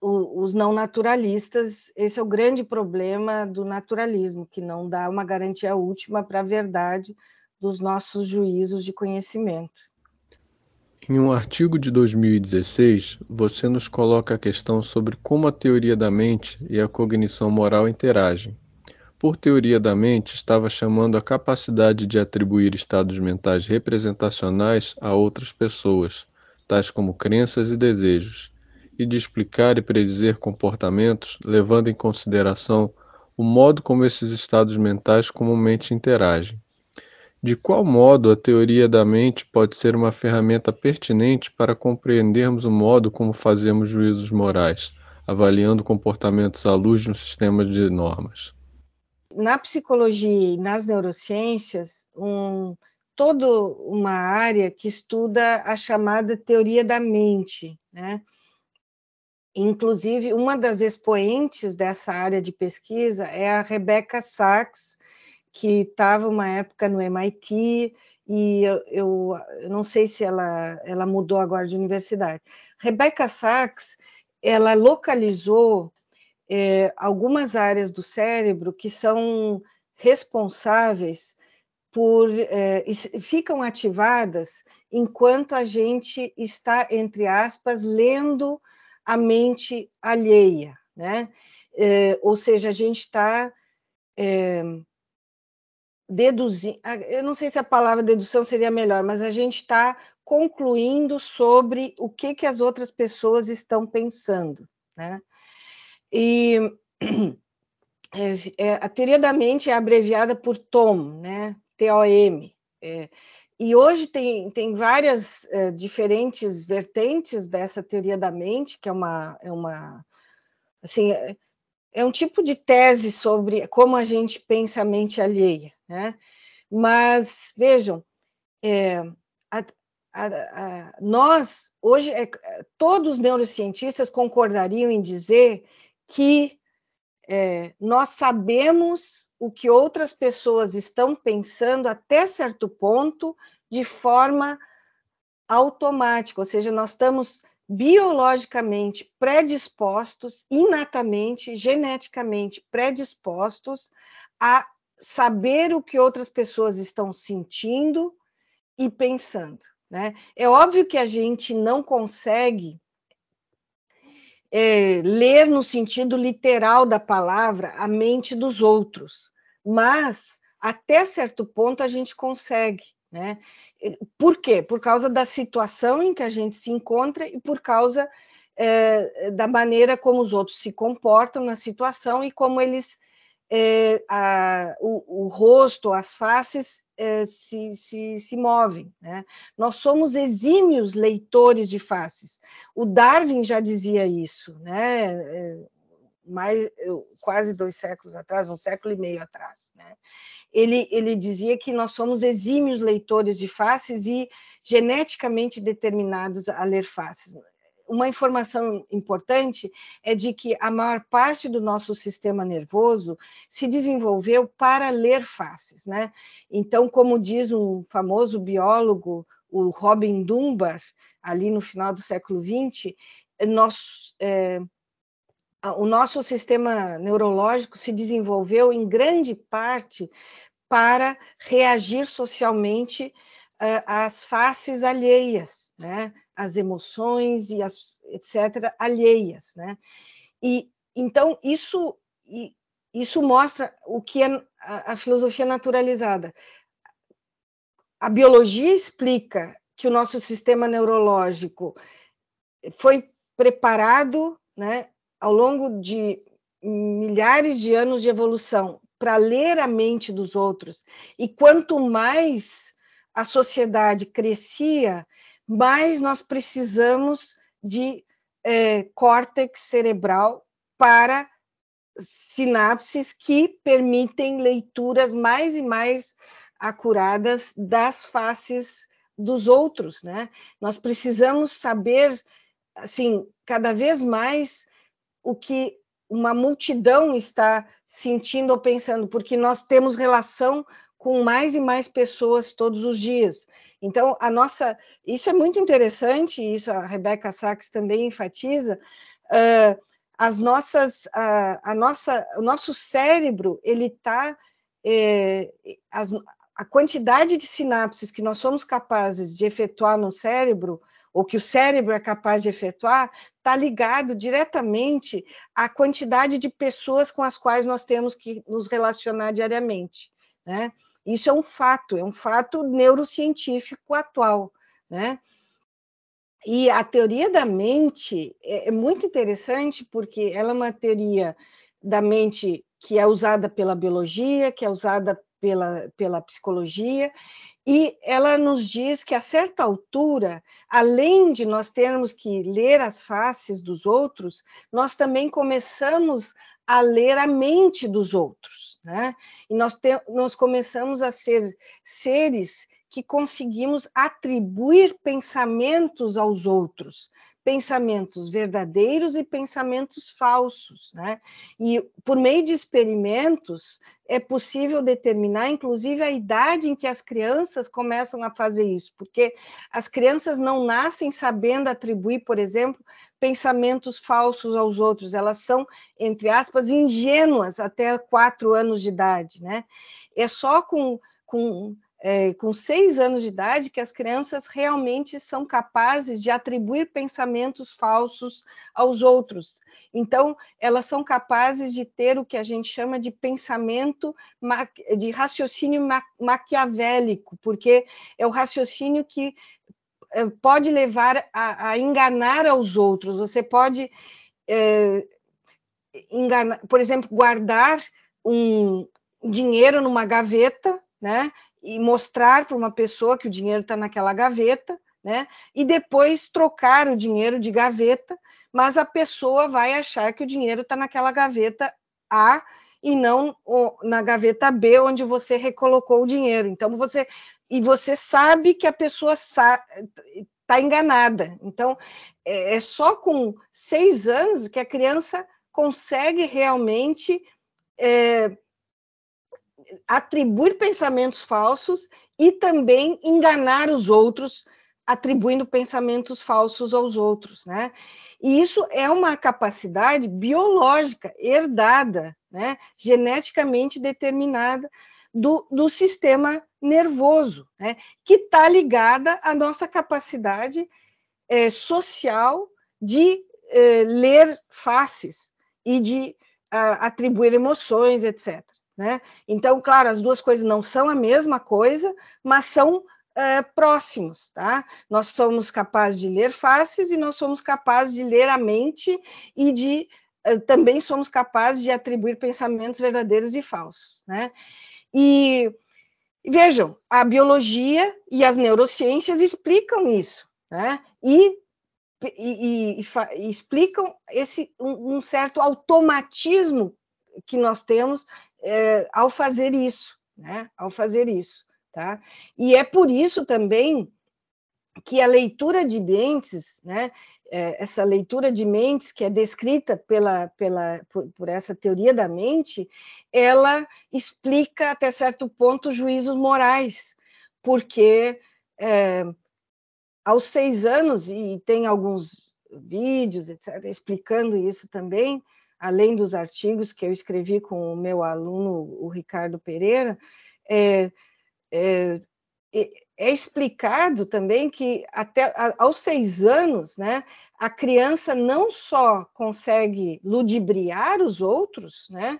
o, os não naturalistas, esse é o grande problema do naturalismo, que não dá uma garantia última para a verdade dos nossos juízos de conhecimento. Em um artigo de 2016, você nos coloca a questão sobre como a teoria da mente e a cognição moral interagem. Por teoria da mente, estava chamando a capacidade de atribuir estados mentais representacionais a outras pessoas, tais como crenças e desejos, e de explicar e predizer comportamentos levando em consideração o modo como esses estados mentais comumente interagem. De qual modo a teoria da mente pode ser uma ferramenta pertinente para compreendermos o modo como fazemos juízos morais, avaliando comportamentos à luz de um sistema de normas? Na psicologia e nas neurociências, um, toda uma área que estuda a chamada teoria da mente, né? Inclusive, uma das expoentes dessa área de pesquisa é a Rebecca Sachs, que estava uma época no MIT, e eu, eu, eu, não sei se ela, ela mudou agora de universidade. Rebecca Sachs, ela localizou é, algumas áreas do cérebro que são responsáveis por é, ficam ativadas enquanto a gente está entre aspas lendo a mente alheia, né? É, ou seja, a gente está é, deduzindo, eu não sei se a palavra dedução seria melhor, mas a gente está concluindo sobre o que, que as outras pessoas estão pensando, né? E é, é, a teoria da mente é abreviada por TOM, né? T-O-M. É, e hoje tem, tem várias é, diferentes vertentes dessa teoria da mente, que é uma, é uma assim, é, é um tipo de tese sobre como a gente pensa a mente alheia, né? Mas vejam, é, a, a, a, nós hoje é, todos os neurocientistas concordariam em dizer que é, nós sabemos o que outras pessoas estão pensando até certo ponto de forma automática, ou seja, nós estamos biologicamente predispostos, inatamente, geneticamente predispostos a saber o que outras pessoas estão sentindo e pensando. Né? É óbvio que a gente não consegue é, ler no sentido literal da palavra a mente dos outros, mas até certo ponto a gente consegue. Né? Por quê? Por causa da situação em que a gente se encontra e por causa é, da maneira como os outros se comportam na situação e como eles é, a, o, o, rosto, as faces é, se, se, se movem. Né? Nós somos exímios leitores de faces. O Darwin já dizia isso, né? É, mais, quase dois séculos atrás, um século e meio atrás. Né? Ele, ele dizia que nós somos exímios leitores de faces e geneticamente determinados a ler faces uma informação importante é de que a maior parte do nosso sistema nervoso se desenvolveu para ler faces, né? Então, como diz um famoso biólogo, o Robin Dunbar, ali no final do século XX, nós é, o nosso sistema neurológico se desenvolveu em grande parte para reagir socialmente uh, às faces alheias, né? As emoções e as etc alheias, né? E então isso isso mostra o que é a, a filosofia naturalizada. A biologia explica que o nosso sistema neurológico foi preparado, né, ao longo de milhares de anos de evolução para ler a mente dos outros. E quanto mais a sociedade crescia, mais nós precisamos de é, córtex cerebral para sinapses que permitem leituras mais e mais acuradas das faces dos outros, né? Nós precisamos saber, assim, cada vez mais o que uma multidão está sentindo ou pensando, porque nós temos relação com mais e mais pessoas todos os dias. Então, a nossa. Isso é muito interessante, isso a Rebecca Sachs também enfatiza. Uh, as nossas, uh, a nossa, o nosso cérebro, ele está. Eh, a quantidade de sinapses que nós somos capazes de efetuar no cérebro, ou que o cérebro é capaz de efetuar, está ligado diretamente à quantidade de pessoas com as quais nós temos que nos relacionar diariamente. Né? Isso é um fato, é um fato neurocientífico atual, né? E a teoria da mente é, é muito interessante porque ela é uma teoria da mente que é usada pela biologia, que é usada pela, pela psicologia, e ela nos diz que a certa altura, além de nós termos que ler as faces dos outros, nós também começamos a ler a mente dos outros, né? E nós, te, nós começamos a ser seres que conseguimos atribuir pensamentos aos outros, pensamentos verdadeiros e pensamentos falsos, né? E por meio de experimentos é possível determinar, inclusive, a idade em que as crianças começam a fazer isso, porque as crianças não nascem sabendo atribuir, por exemplo, pensamentos falsos aos outros, elas são, entre aspas, ingênuas até quatro anos de idade, né? É só com, com é, com seis anos de idade que as crianças realmente são capazes de atribuir pensamentos falsos aos outros. Então, elas são capazes de ter o que a gente chama de pensamento, de raciocínio maquiavélico, porque é o raciocínio que é, pode levar a, a enganar aos outros. Você pode é, enganar, por exemplo, guardar um dinheiro numa gaveta, né? E mostrar para uma pessoa que o dinheiro está naquela gaveta, né? E depois trocar o dinheiro de gaveta, mas a pessoa vai achar que o dinheiro está naquela gaveta A e não na gaveta B, onde você recolocou o dinheiro. Então você e você sabe que a pessoa está enganada. Então é, é só com seis anos que a criança consegue realmente é, atribuir pensamentos falsos e também enganar os outros, atribuindo pensamentos falsos aos outros, né? E isso é uma capacidade biológica, herdada, né? geneticamente determinada do, do sistema nervoso, né? que está ligada à nossa capacidade é, social de é, ler faces e de a, atribuir emoções, etc. Né? Então, claro, as duas coisas não são a mesma coisa, mas são é, próximos. Tá? Nós somos capazes de ler faces e nós somos capazes de ler a mente e de é, também somos capazes de atribuir pensamentos verdadeiros e falsos. Né? E vejam, a biologia e as neurociências explicam isso, né? E e, e, e, explicam esse um, um, certo automatismo que nós temos é, ao fazer isso, né? Ao fazer isso, tá? E é por isso também que a leitura de mentes, né? É, essa leitura de mentes que é descrita pela, pela, por, por, essa teoria da mente, ela explica até certo ponto juízos morais, porque é, aos seis anos, e tem alguns vídeos, etc., explicando isso também, além dos artigos que eu escrevi com o meu aluno, o Ricardo Pereira, é, é, é explicado também que até aos seis anos, né, a criança não só consegue ludibriar os outros, né,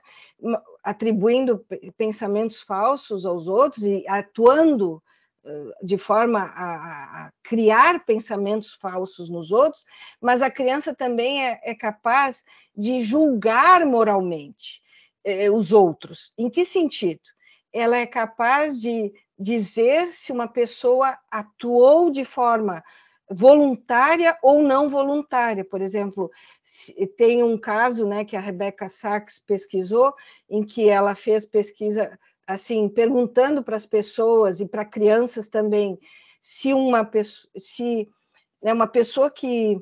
atribuindo pensamentos falsos aos outros e atuando de forma a, a, criar pensamentos falsos nos outros, mas a criança também é, é capaz de julgar moralmente eh, os outros. Em que sentido? Ela é capaz de dizer se uma pessoa atuou de forma voluntária ou não voluntária. Por exemplo, tem um caso né, que a Rebecca Sachs pesquisou, em que ela fez pesquisa assim, perguntando para as pessoas e para crianças também se uma pessoa, se é uma pessoa que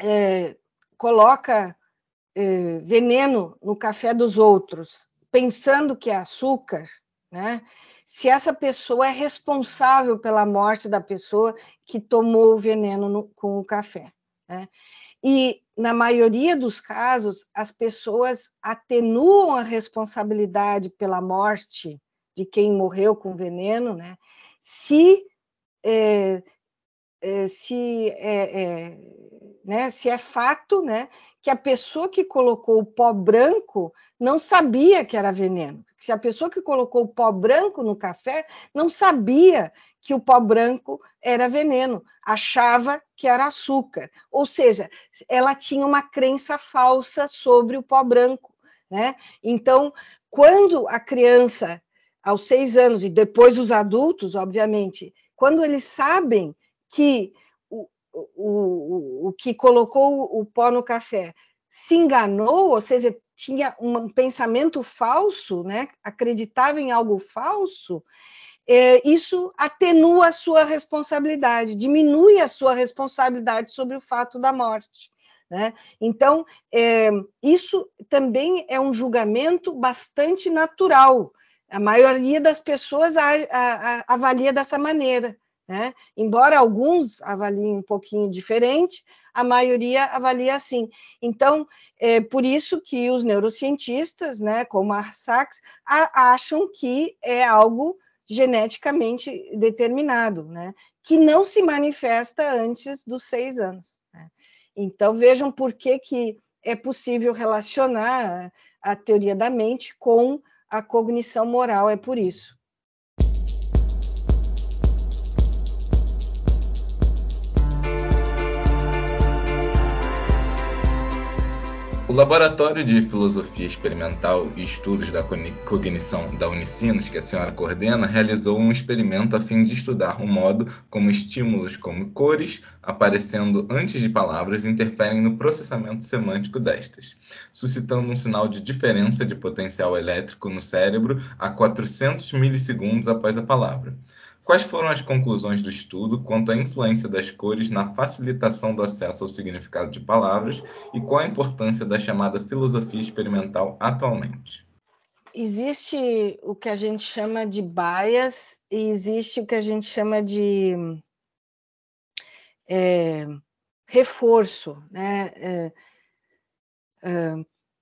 é, coloca é, veneno no café dos outros, pensando que é açúcar, né? Se essa pessoa é responsável pela morte da pessoa que tomou o veneno no, com o café, né? E na maioria dos casos, as pessoas atenuam a responsabilidade pela morte de quem morreu com veneno, né? Se é, é, se é, é, né, se é fato, né, que a pessoa que colocou o pó branco não sabia que era veneno. Se a pessoa que colocou o pó branco no café não sabia que o pó branco era veneno, achava que era açúcar. Ou seja, ela tinha uma crença falsa sobre o pó branco. Né? Então, quando a criança, aos seis anos, e depois os adultos, obviamente, quando eles sabem que o, o, o, o que colocou o pó no café se enganou, ou seja, tinha um pensamento falso, né? acreditava em algo falso, é, isso atenua a sua responsabilidade, diminui a sua responsabilidade sobre o fato da morte. Né? Então, é, isso também é um julgamento bastante natural. A maioria das pessoas a, a, a avalia dessa maneira. Né? Embora alguns avaliem um pouquinho diferente, a maioria avalia assim. Então, é por isso que os neurocientistas, né, como a Sachs, a, acham que é algo geneticamente determinado, né? que não se manifesta antes dos seis anos. Né? Então, vejam por que, que é possível relacionar a teoria da mente com a cognição moral, é por isso. O Laboratório de Filosofia Experimental e Estudos da Cognição da Unicinos, que a senhora coordena, realizou um experimento a fim de estudar o modo como estímulos como cores, aparecendo antes de palavras, interferem no processamento semântico destas, suscitando um sinal de diferença de potencial elétrico no cérebro a 400 milissegundos após a palavra. Quais foram as conclusões do estudo quanto à influência das cores na facilitação do acesso ao significado de palavras e qual a importância da chamada filosofia experimental atualmente? Existe o que a gente chama de bias e existe o que a gente chama de é, reforço, né? É, é,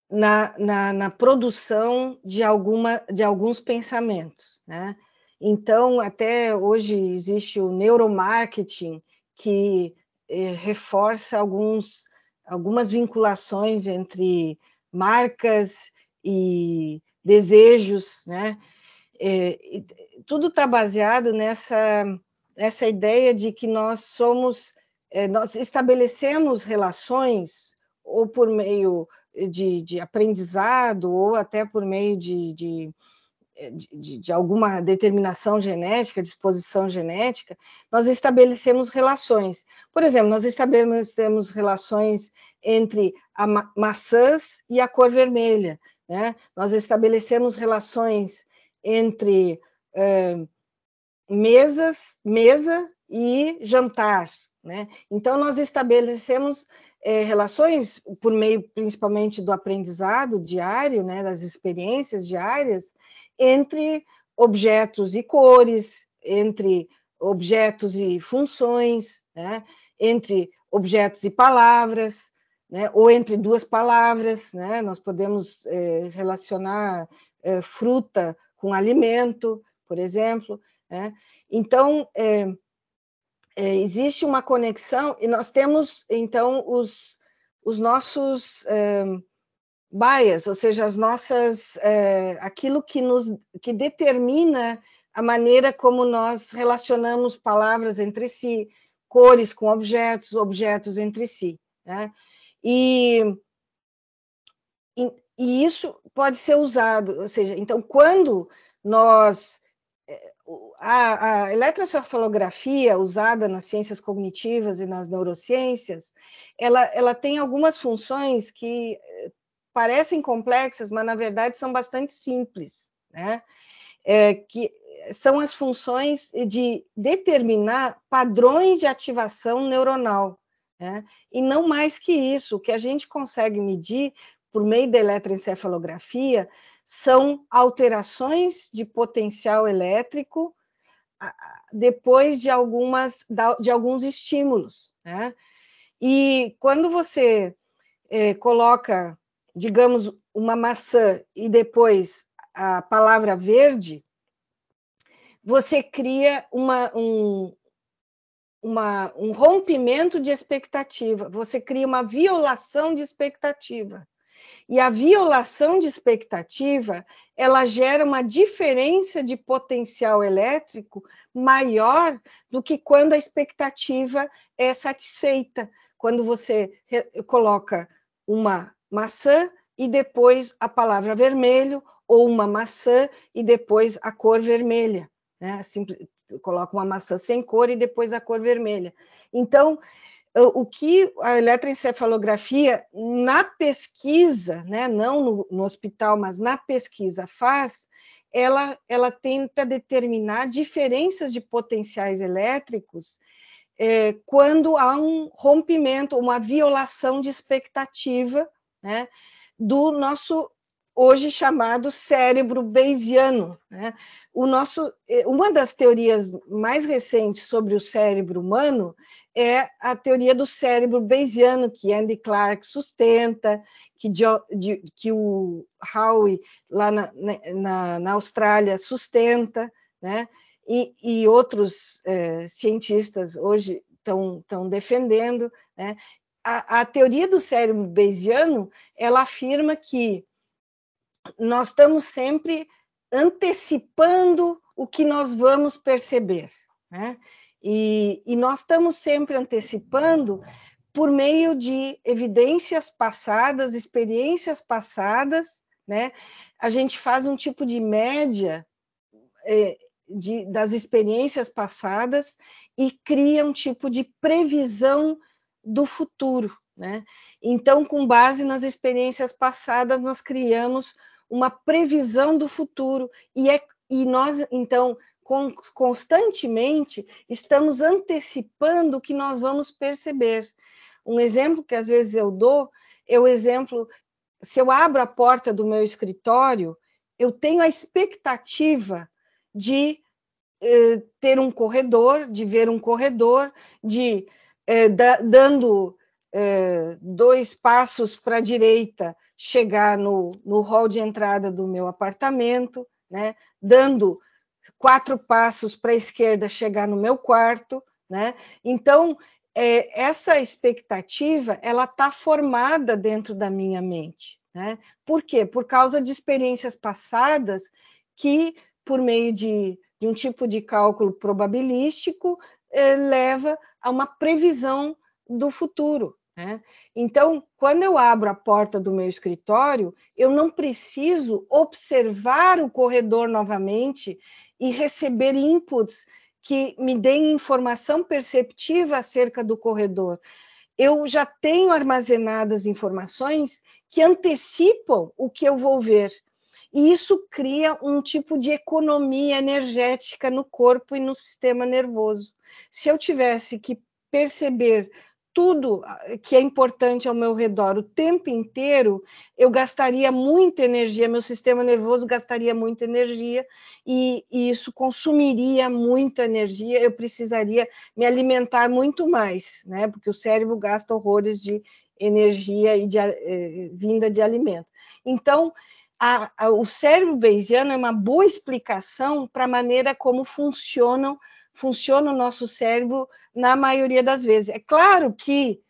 na, na, na, produção de, alguma, de alguns pensamentos, né? Então, até hoje existe o neuromarketing, que eh, reforça alguns, algumas vinculações entre marcas e desejos, né? É, tudo está baseado nessa, nessa ideia de que nós somos, é, nós estabelecemos relações ou por meio de, de aprendizado ou até por meio de, de eh, de, de, alguma determinação genética, disposição genética, nós estabelecemos relações. Por exemplo, nós estabelecemos relações entre a ma maçãs e a cor vermelha. Né? Nós estabelecemos relações entre uh, mesas, mesa e jantar. Né? Então, nós estabelecemos é, relações por meio principalmente do aprendizado diário, né, das experiências diárias, entre objetos e cores, entre objetos e funções, né? entre objetos e palavras. né? ou entre duas palavras, né? nós podemos é, relacionar é, fruta com alimento, por exemplo. Né? Então, é, existe uma conexão, e nós temos, então, os, os nossos bias, ou seja, as nossas, é, aquilo que nos que determina a maneira como nós relacionamos palavras entre si, cores com objetos, objetos entre si. Né? E, e, e isso pode ser usado, ou seja, então, quando nós eh, a, a eletroencefalografia usada nas ciências cognitivas e nas neurociências, ela, ela tem algumas funções que eh, parecem complexas, mas na verdade são bastante simples, né? É, que são as funções de determinar padrões de ativação neuronal. Né? E não mais que isso, o que a gente consegue medir por meio da eletroencefalografia são alterações de potencial elétrico depois de algumas de alguns estímulos, né? E quando você é, coloca, digamos, uma maçã e depois a palavra verde, você cria uma, um, uma, um rompimento de expectativa, você cria uma violação de expectativa. E a violação de expectativa, ela gera uma diferença de potencial elétrico maior do que quando a expectativa é satisfeita. Quando você coloca uma maçã e depois a palavra vermelho, ou uma maçã e depois a cor vermelha. Né? coloca uma maçã sem cor e depois a cor vermelha. Então, o que a eletroencefalografia, na pesquisa, né, não no, no hospital, mas na pesquisa faz, ela, ela tenta determinar diferenças de potenciais elétricos é, quando há um rompimento, uma violação de expectativa né, do nosso hoje chamado cérebro bayesiano. Né? O nosso, eh, uma das teorias mais recentes sobre o cérebro humano é a teoria do cérebro bayesiano, que Andy Clark sustenta, que, que o Howe, lá na, na, na Austrália, sustenta, né? e, e outros é, cientistas hoje estão defendendo. Né? A, a teoria do cérebro bayesiano, ela afirma que nós estamos sempre antecipando o que nós vamos perceber, né? E, e nós estamos sempre antecipando por meio de evidências passadas, experiências passadas, né? A gente faz um tipo de média é, de, das experiências passadas e cria um tipo de previsão do futuro, né? Então, com base nas experiências passadas, nós criamos uma previsão do futuro, e, é, e nós, então, constantemente estamos antecipando o que nós vamos perceber. Um exemplo que às vezes eu dou é o exemplo: se eu abro a porta do meu escritório, eu tenho a expectativa de eh, ter um corredor, de ver um corredor, de eh, da, dando eh, dois passos para a direita, chegar no, no hall de entrada do meu apartamento, né? dando quatro passos para a esquerda, chegar no meu quarto. Né? Então, é, essa expectativa ela está formada dentro da minha mente. Né? Por quê? Por causa de experiências passadas que, por meio de, de um tipo de cálculo probabilístico, eh, leva a uma previsão do futuro. Né? Então, quando eu abro a porta do meu escritório, eu não preciso observar o corredor novamente e receber inputs que me deem informação perceptiva acerca do corredor. Eu já tenho armazenadas informações que antecipam o que eu vou ver. E isso cria um tipo de economia energética no corpo e no sistema nervoso. Se eu tivesse que perceber tudo ah, que é importante ao meu redor o tempo inteiro, eu gastaria muita energia, meu sistema nervoso gastaria muita energia e, e, isso consumiria muita energia, eu precisaria me alimentar muito mais, né? Porque o cérebro gasta horrores de energia e de, eh, vinda de alimento. Então, a, a, o cérebro bayesiano é uma boa explicação para a maneira como funcionam, funciona o nosso cérebro na maioria das vezes. É claro que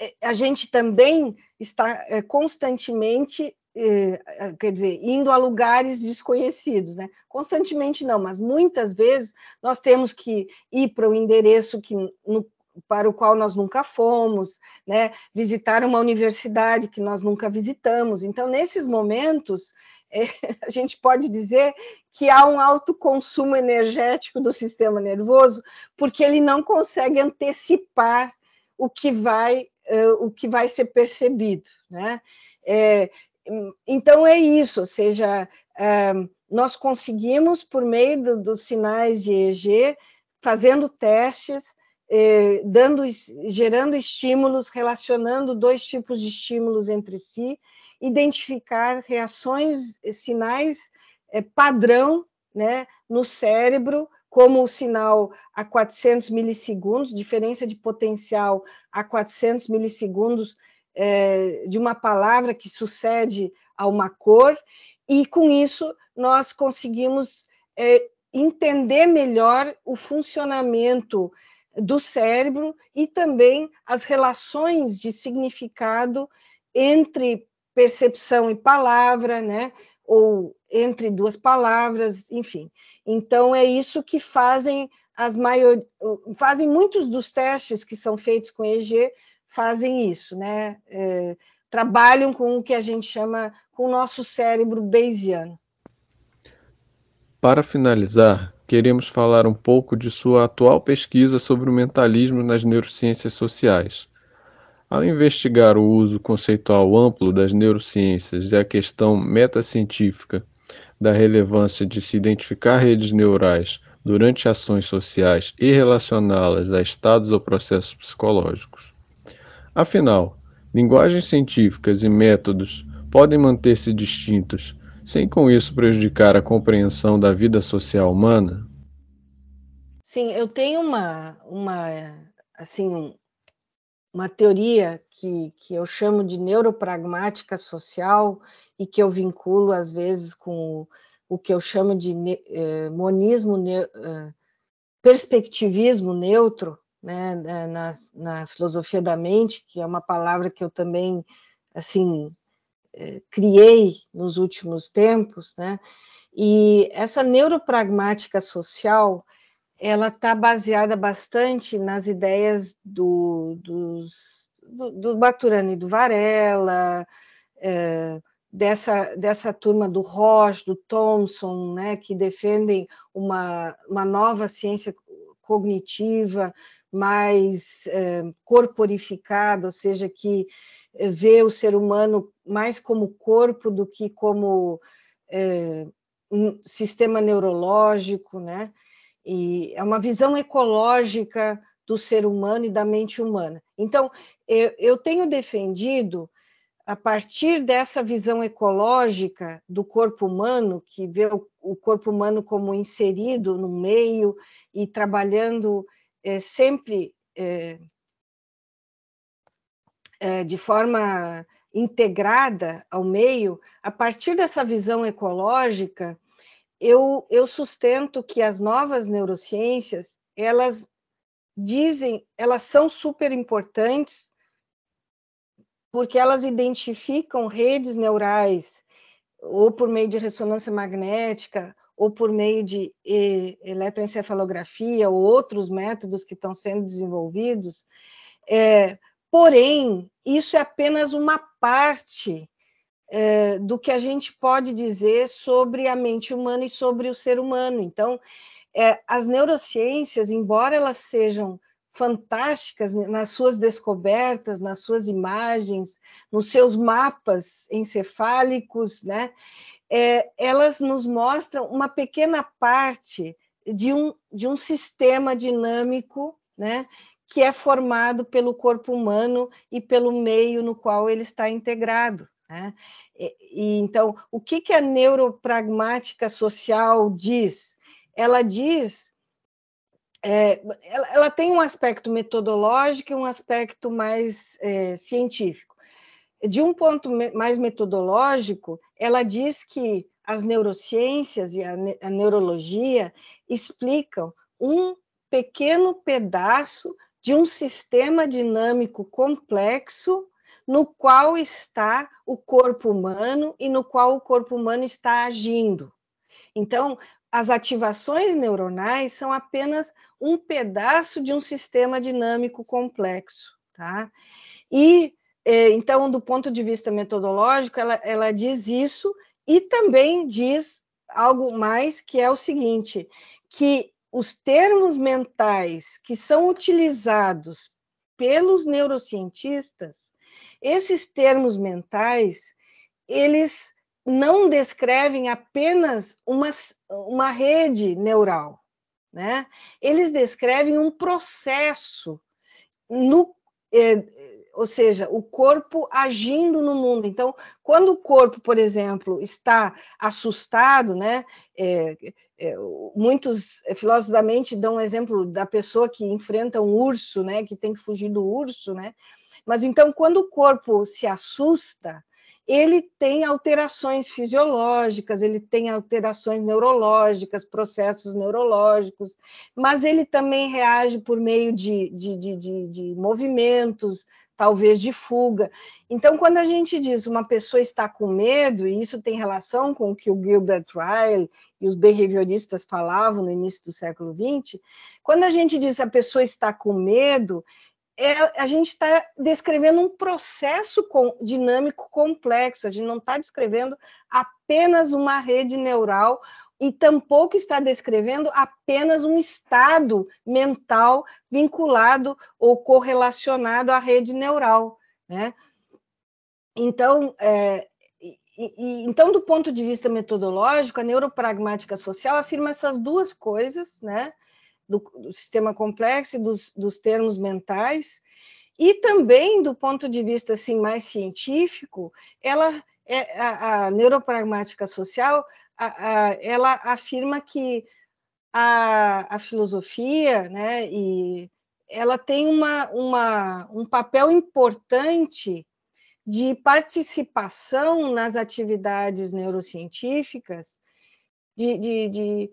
eh, a gente também está é, constantemente eh, quer dizer, indo a lugares desconhecidos, né? Constantemente não, mas muitas vezes nós temos que ir para o endereço que, no, para o qual nós nunca fomos, né? Visitar uma universidade que nós nunca visitamos. Então, nesses momentos, é, a gente pode dizer que há um alto consumo energético do sistema nervoso, porque ele não consegue antecipar o que vai, uh, o que vai ser percebido, né? É, então é isso, ou seja, nós conseguimos, por meio do, dos sinais de EEG, fazendo testes, eh, dando, gerando estímulos, relacionando dois tipos de estímulos entre si, identificar reações, eh, sinais eh, padrão né, no cérebro, como o sinal a 400 milissegundos, diferença de potencial a 400 milissegundos é, de uma palavra que sucede a uma cor, e com isso nós conseguimos é, entender melhor o funcionamento do cérebro e também as relações de significado entre percepção e palavra, né? Ou entre duas palavras, enfim. Então é isso que fazem as maior... fazem muitos dos testes que são feitos com EG fazem isso, né? É, trabalham com o que a gente chama com o nosso cérebro bayesiano. Para finalizar, queremos falar um pouco de sua atual pesquisa sobre o mentalismo nas neurociências sociais. Ao investigar o uso conceitual amplo das neurociências e a questão metacientífica da relevância de se identificar redes neurais durante ações sociais e relacioná-las a estados ou processos psicológicos, Afinal, linguagens científicas e métodos podem manter-se distintos sem com isso prejudicar a compreensão da vida social humana? Sim, eu tenho uma, uma assim, uma teoria que, que eu chamo de neuropragmática social e que eu vinculo às vezes com o que eu chamo de eh, monismo, eh, perspectivismo neutro, né, na, na filosofia da mente, que é uma palavra que eu também assim eh, criei nos últimos tempos, né? E essa neuropragmática social, ela está baseada bastante nas ideias do, dos, do, do e do Varela, é, dessa, dessa turma do Roche, do Thomson, né, que defendem uma, uma nova ciência cognitiva, mais é, corporificado, ou seja, que vê o ser humano mais como corpo do que como é, um sistema neurológico, né? E é uma visão ecológica do ser humano e da mente humana. Então, eu, eu tenho defendido, a partir dessa visão ecológica do corpo humano, que vê o, o corpo humano como inserido no meio e trabalhando é, sempre é, de forma integrada ao meio, a partir dessa visão ecológica, eu, eu sustento que as novas neurociências, elas dizem, elas são super importantes porque elas identificam redes neurais ou por meio de ressonância magnética ou por meio de eletroencefalografia ou outros métodos que estão sendo desenvolvidos. É, porém, isso é apenas uma parte é, do que a gente pode dizer sobre a mente humana e sobre o ser humano. Então, é, as neurociências, embora elas sejam fantásticas nas suas descobertas, nas suas imagens, nos seus mapas encefálicos, né? é, elas nos mostram uma pequena parte de um, de um sistema dinâmico, né, que é formado pelo corpo humano e pelo meio no qual ele está integrado. Né? E, e, então, o que, que a neuropragmática social diz? Ela diz é, ela, ela, tem um aspecto metodológico e um aspecto mais é, científico. De um ponto mais metodológico, ela diz que as neurociências e a, a neurologia explicam um pequeno pedaço de um sistema dinâmico complexo no qual está o corpo humano e no qual o corpo humano está agindo. Então, as ativações neuronais são apenas um pedaço de um sistema dinâmico complexo, tá? E é, então, do ponto de vista metodológico, ela, ela diz isso e também diz algo mais que é o seguinte, que os termos mentais que são utilizados pelos neurocientistas, esses termos mentais, eles não descrevem apenas uma, uma rede neural, né? Eles descrevem um processo no, é, ou seja, o corpo agindo no mundo. Então, quando o corpo, por exemplo, está assustado, né? É, muitos filósofos da mente dão um exemplo da pessoa que enfrenta um urso, né? Que tem que fugir do urso, né? Mas então, quando o corpo se assusta, ele tem alterações fisiológicas, ele tem alterações neurológicas, processos neurológicos, mas ele também reage por meio de, de, de, de movimentos, talvez de fuga. Então, quando a gente diz uma pessoa está com medo, e isso tem relação com o que o Gilbert Ryle e os behavioristas falavam no início do século XX, quando a gente diz a pessoa está com medo, é, a gente está descrevendo um processo com, dinâmico complexo, a gente não está descrevendo apenas uma rede neural e tampouco está descrevendo apenas um estado mental vinculado ou correlacionado à rede neural, né? Então, é, e, e, então, do ponto de vista metodológico, a neuropragmática social afirma essas duas coisas, né? Do, do sistema complexo e dos, dos termos mentais, e também do ponto de vista assim mais científico, ela é, a, a neuropragmática social a, ela afirma que a, a filosofia, né, e ela tem uma, uma, um papel importante de participação nas atividades neurocientíficas, de, de, de,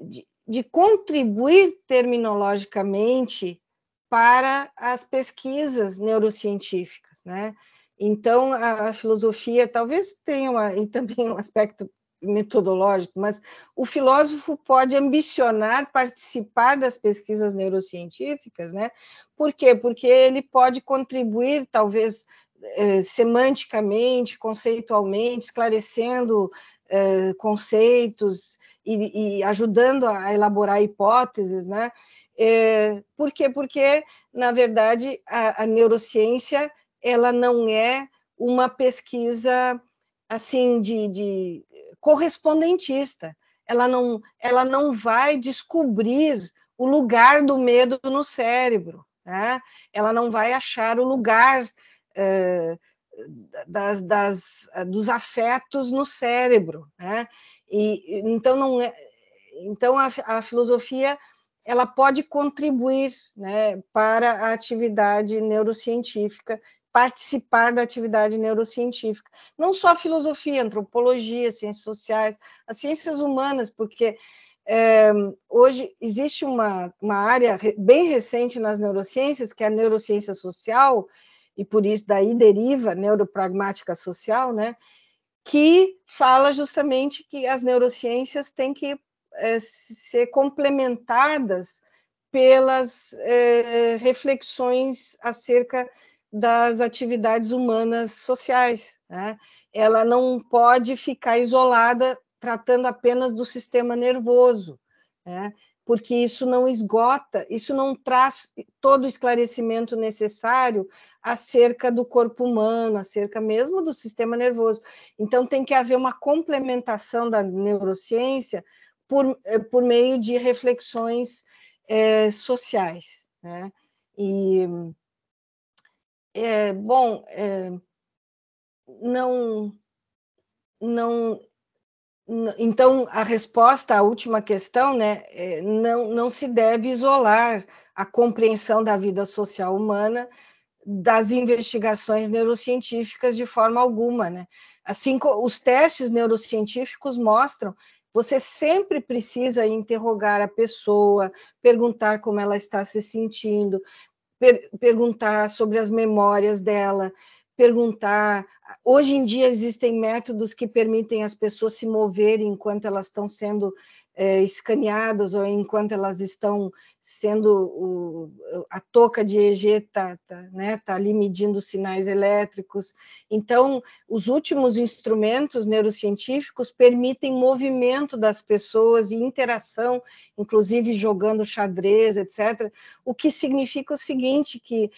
de, de contribuir terminologicamente para as pesquisas neurocientíficas, né? Então, a, a filosofia talvez tenha uma, e também um aspecto metodológico, mas o filósofo pode ambicionar participar das pesquisas neurocientíficas, né? Por quê? Porque ele pode contribuir, talvez, eh, semanticamente, conceitualmente, esclarecendo eh, conceitos e, e, ajudando a elaborar hipóteses, né? Eh, por quê? Porque, na verdade, a, a neurociência ela não é uma pesquisa assim de, de correspondentista. Ela não, ela não vai descobrir o lugar do medo no cérebro, né? ela não vai achar o lugar eh, das, das, dos afetos no cérebro. Né? E, então, não é, então a, a filosofia ela pode contribuir né, para a atividade neurocientífica participar da atividade neurocientífica. Não só a filosofia, a antropologia, ciências sociais, as ciências humanas, porque é, hoje existe uma, uma área bem recente nas neurociências, que é a neurociência social, e por isso daí deriva neuropragmática social, né, que fala justamente que as neurociências têm que é, ser complementadas pelas é, reflexões acerca das atividades humanas sociais. Né? Ela não pode ficar isolada tratando apenas do sistema nervoso, né? porque isso não esgota, isso não traz todo o esclarecimento necessário acerca do corpo humano, acerca mesmo do sistema nervoso. Então, tem que haver uma complementação da neurociência por, eh, por meio de reflexões é, sociais. Né? E é, bom, é, não, não, então, a resposta à última questão, né, é, não, não se deve isolar a compreensão da vida social humana das investigações neurocientíficas de forma alguma, né? Assim, os testes neurocientíficos mostram você sempre precisa interrogar a pessoa, perguntar como ela está se sentindo, per perguntar sobre as memórias dela, perguntar. Hoje em dia existem métodos que permitem as pessoas se moverem enquanto elas estão sendo é, escaneadas ou enquanto elas estão sendo o, a touca de EG está tá, né, tá ali medindo sinais elétricos. Então, os últimos instrumentos neurocientíficos permitem movimento das pessoas e interação, inclusive jogando xadrez, etc. O que significa o seguinte, que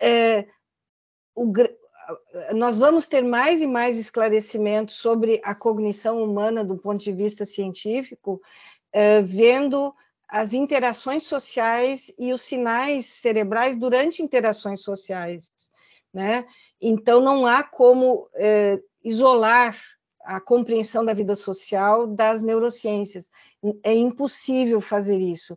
é, o, nós vamos ter mais e mais esclarecimentos sobre a cognição humana do ponto de vista científico, eh, vendo as interações sociais e os sinais cerebrais durante interações sociais, né? Então não há como eh, isolar a compreensão da vida social das neurociências. É impossível fazer isso.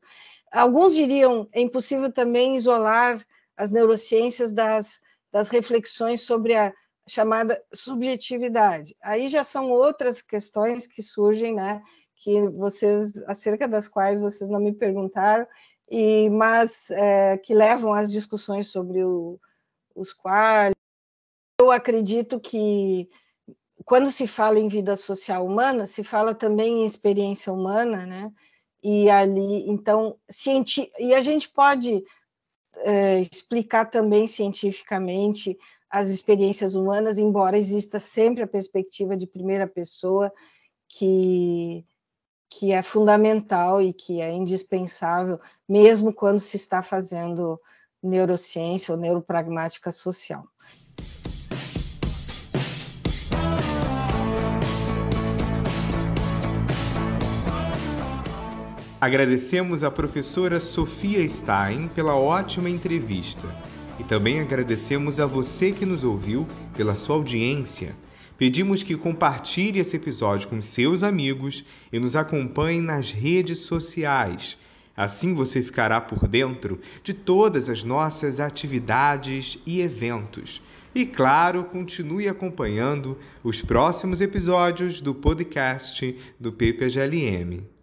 Alguns diriam é impossível também isolar as neurociências das das reflexões sobre a chamada subjetividade. Aí já são outras questões que surgem, né, que vocês acerca das quais vocês não me perguntaram, e mas é, que levam às discussões sobre o, os quais eu acredito que quando se fala em vida social humana, se fala também em experiência humana, né? E ali, então, e a gente pode é, explicar também cientificamente as experiências humanas, embora exista sempre a perspectiva de primeira pessoa, que, que é fundamental e que é indispensável, mesmo quando se está fazendo neurociência ou neuropragmática social. Agradecemos à professora Sofia Stein pela ótima entrevista. E também agradecemos a você que nos ouviu pela sua audiência. Pedimos que compartilhe esse episódio com seus amigos e nos acompanhe nas redes sociais. Assim você ficará por dentro de todas as nossas atividades e eventos. E claro, continue acompanhando os próximos episódios do podcast do PPGLM.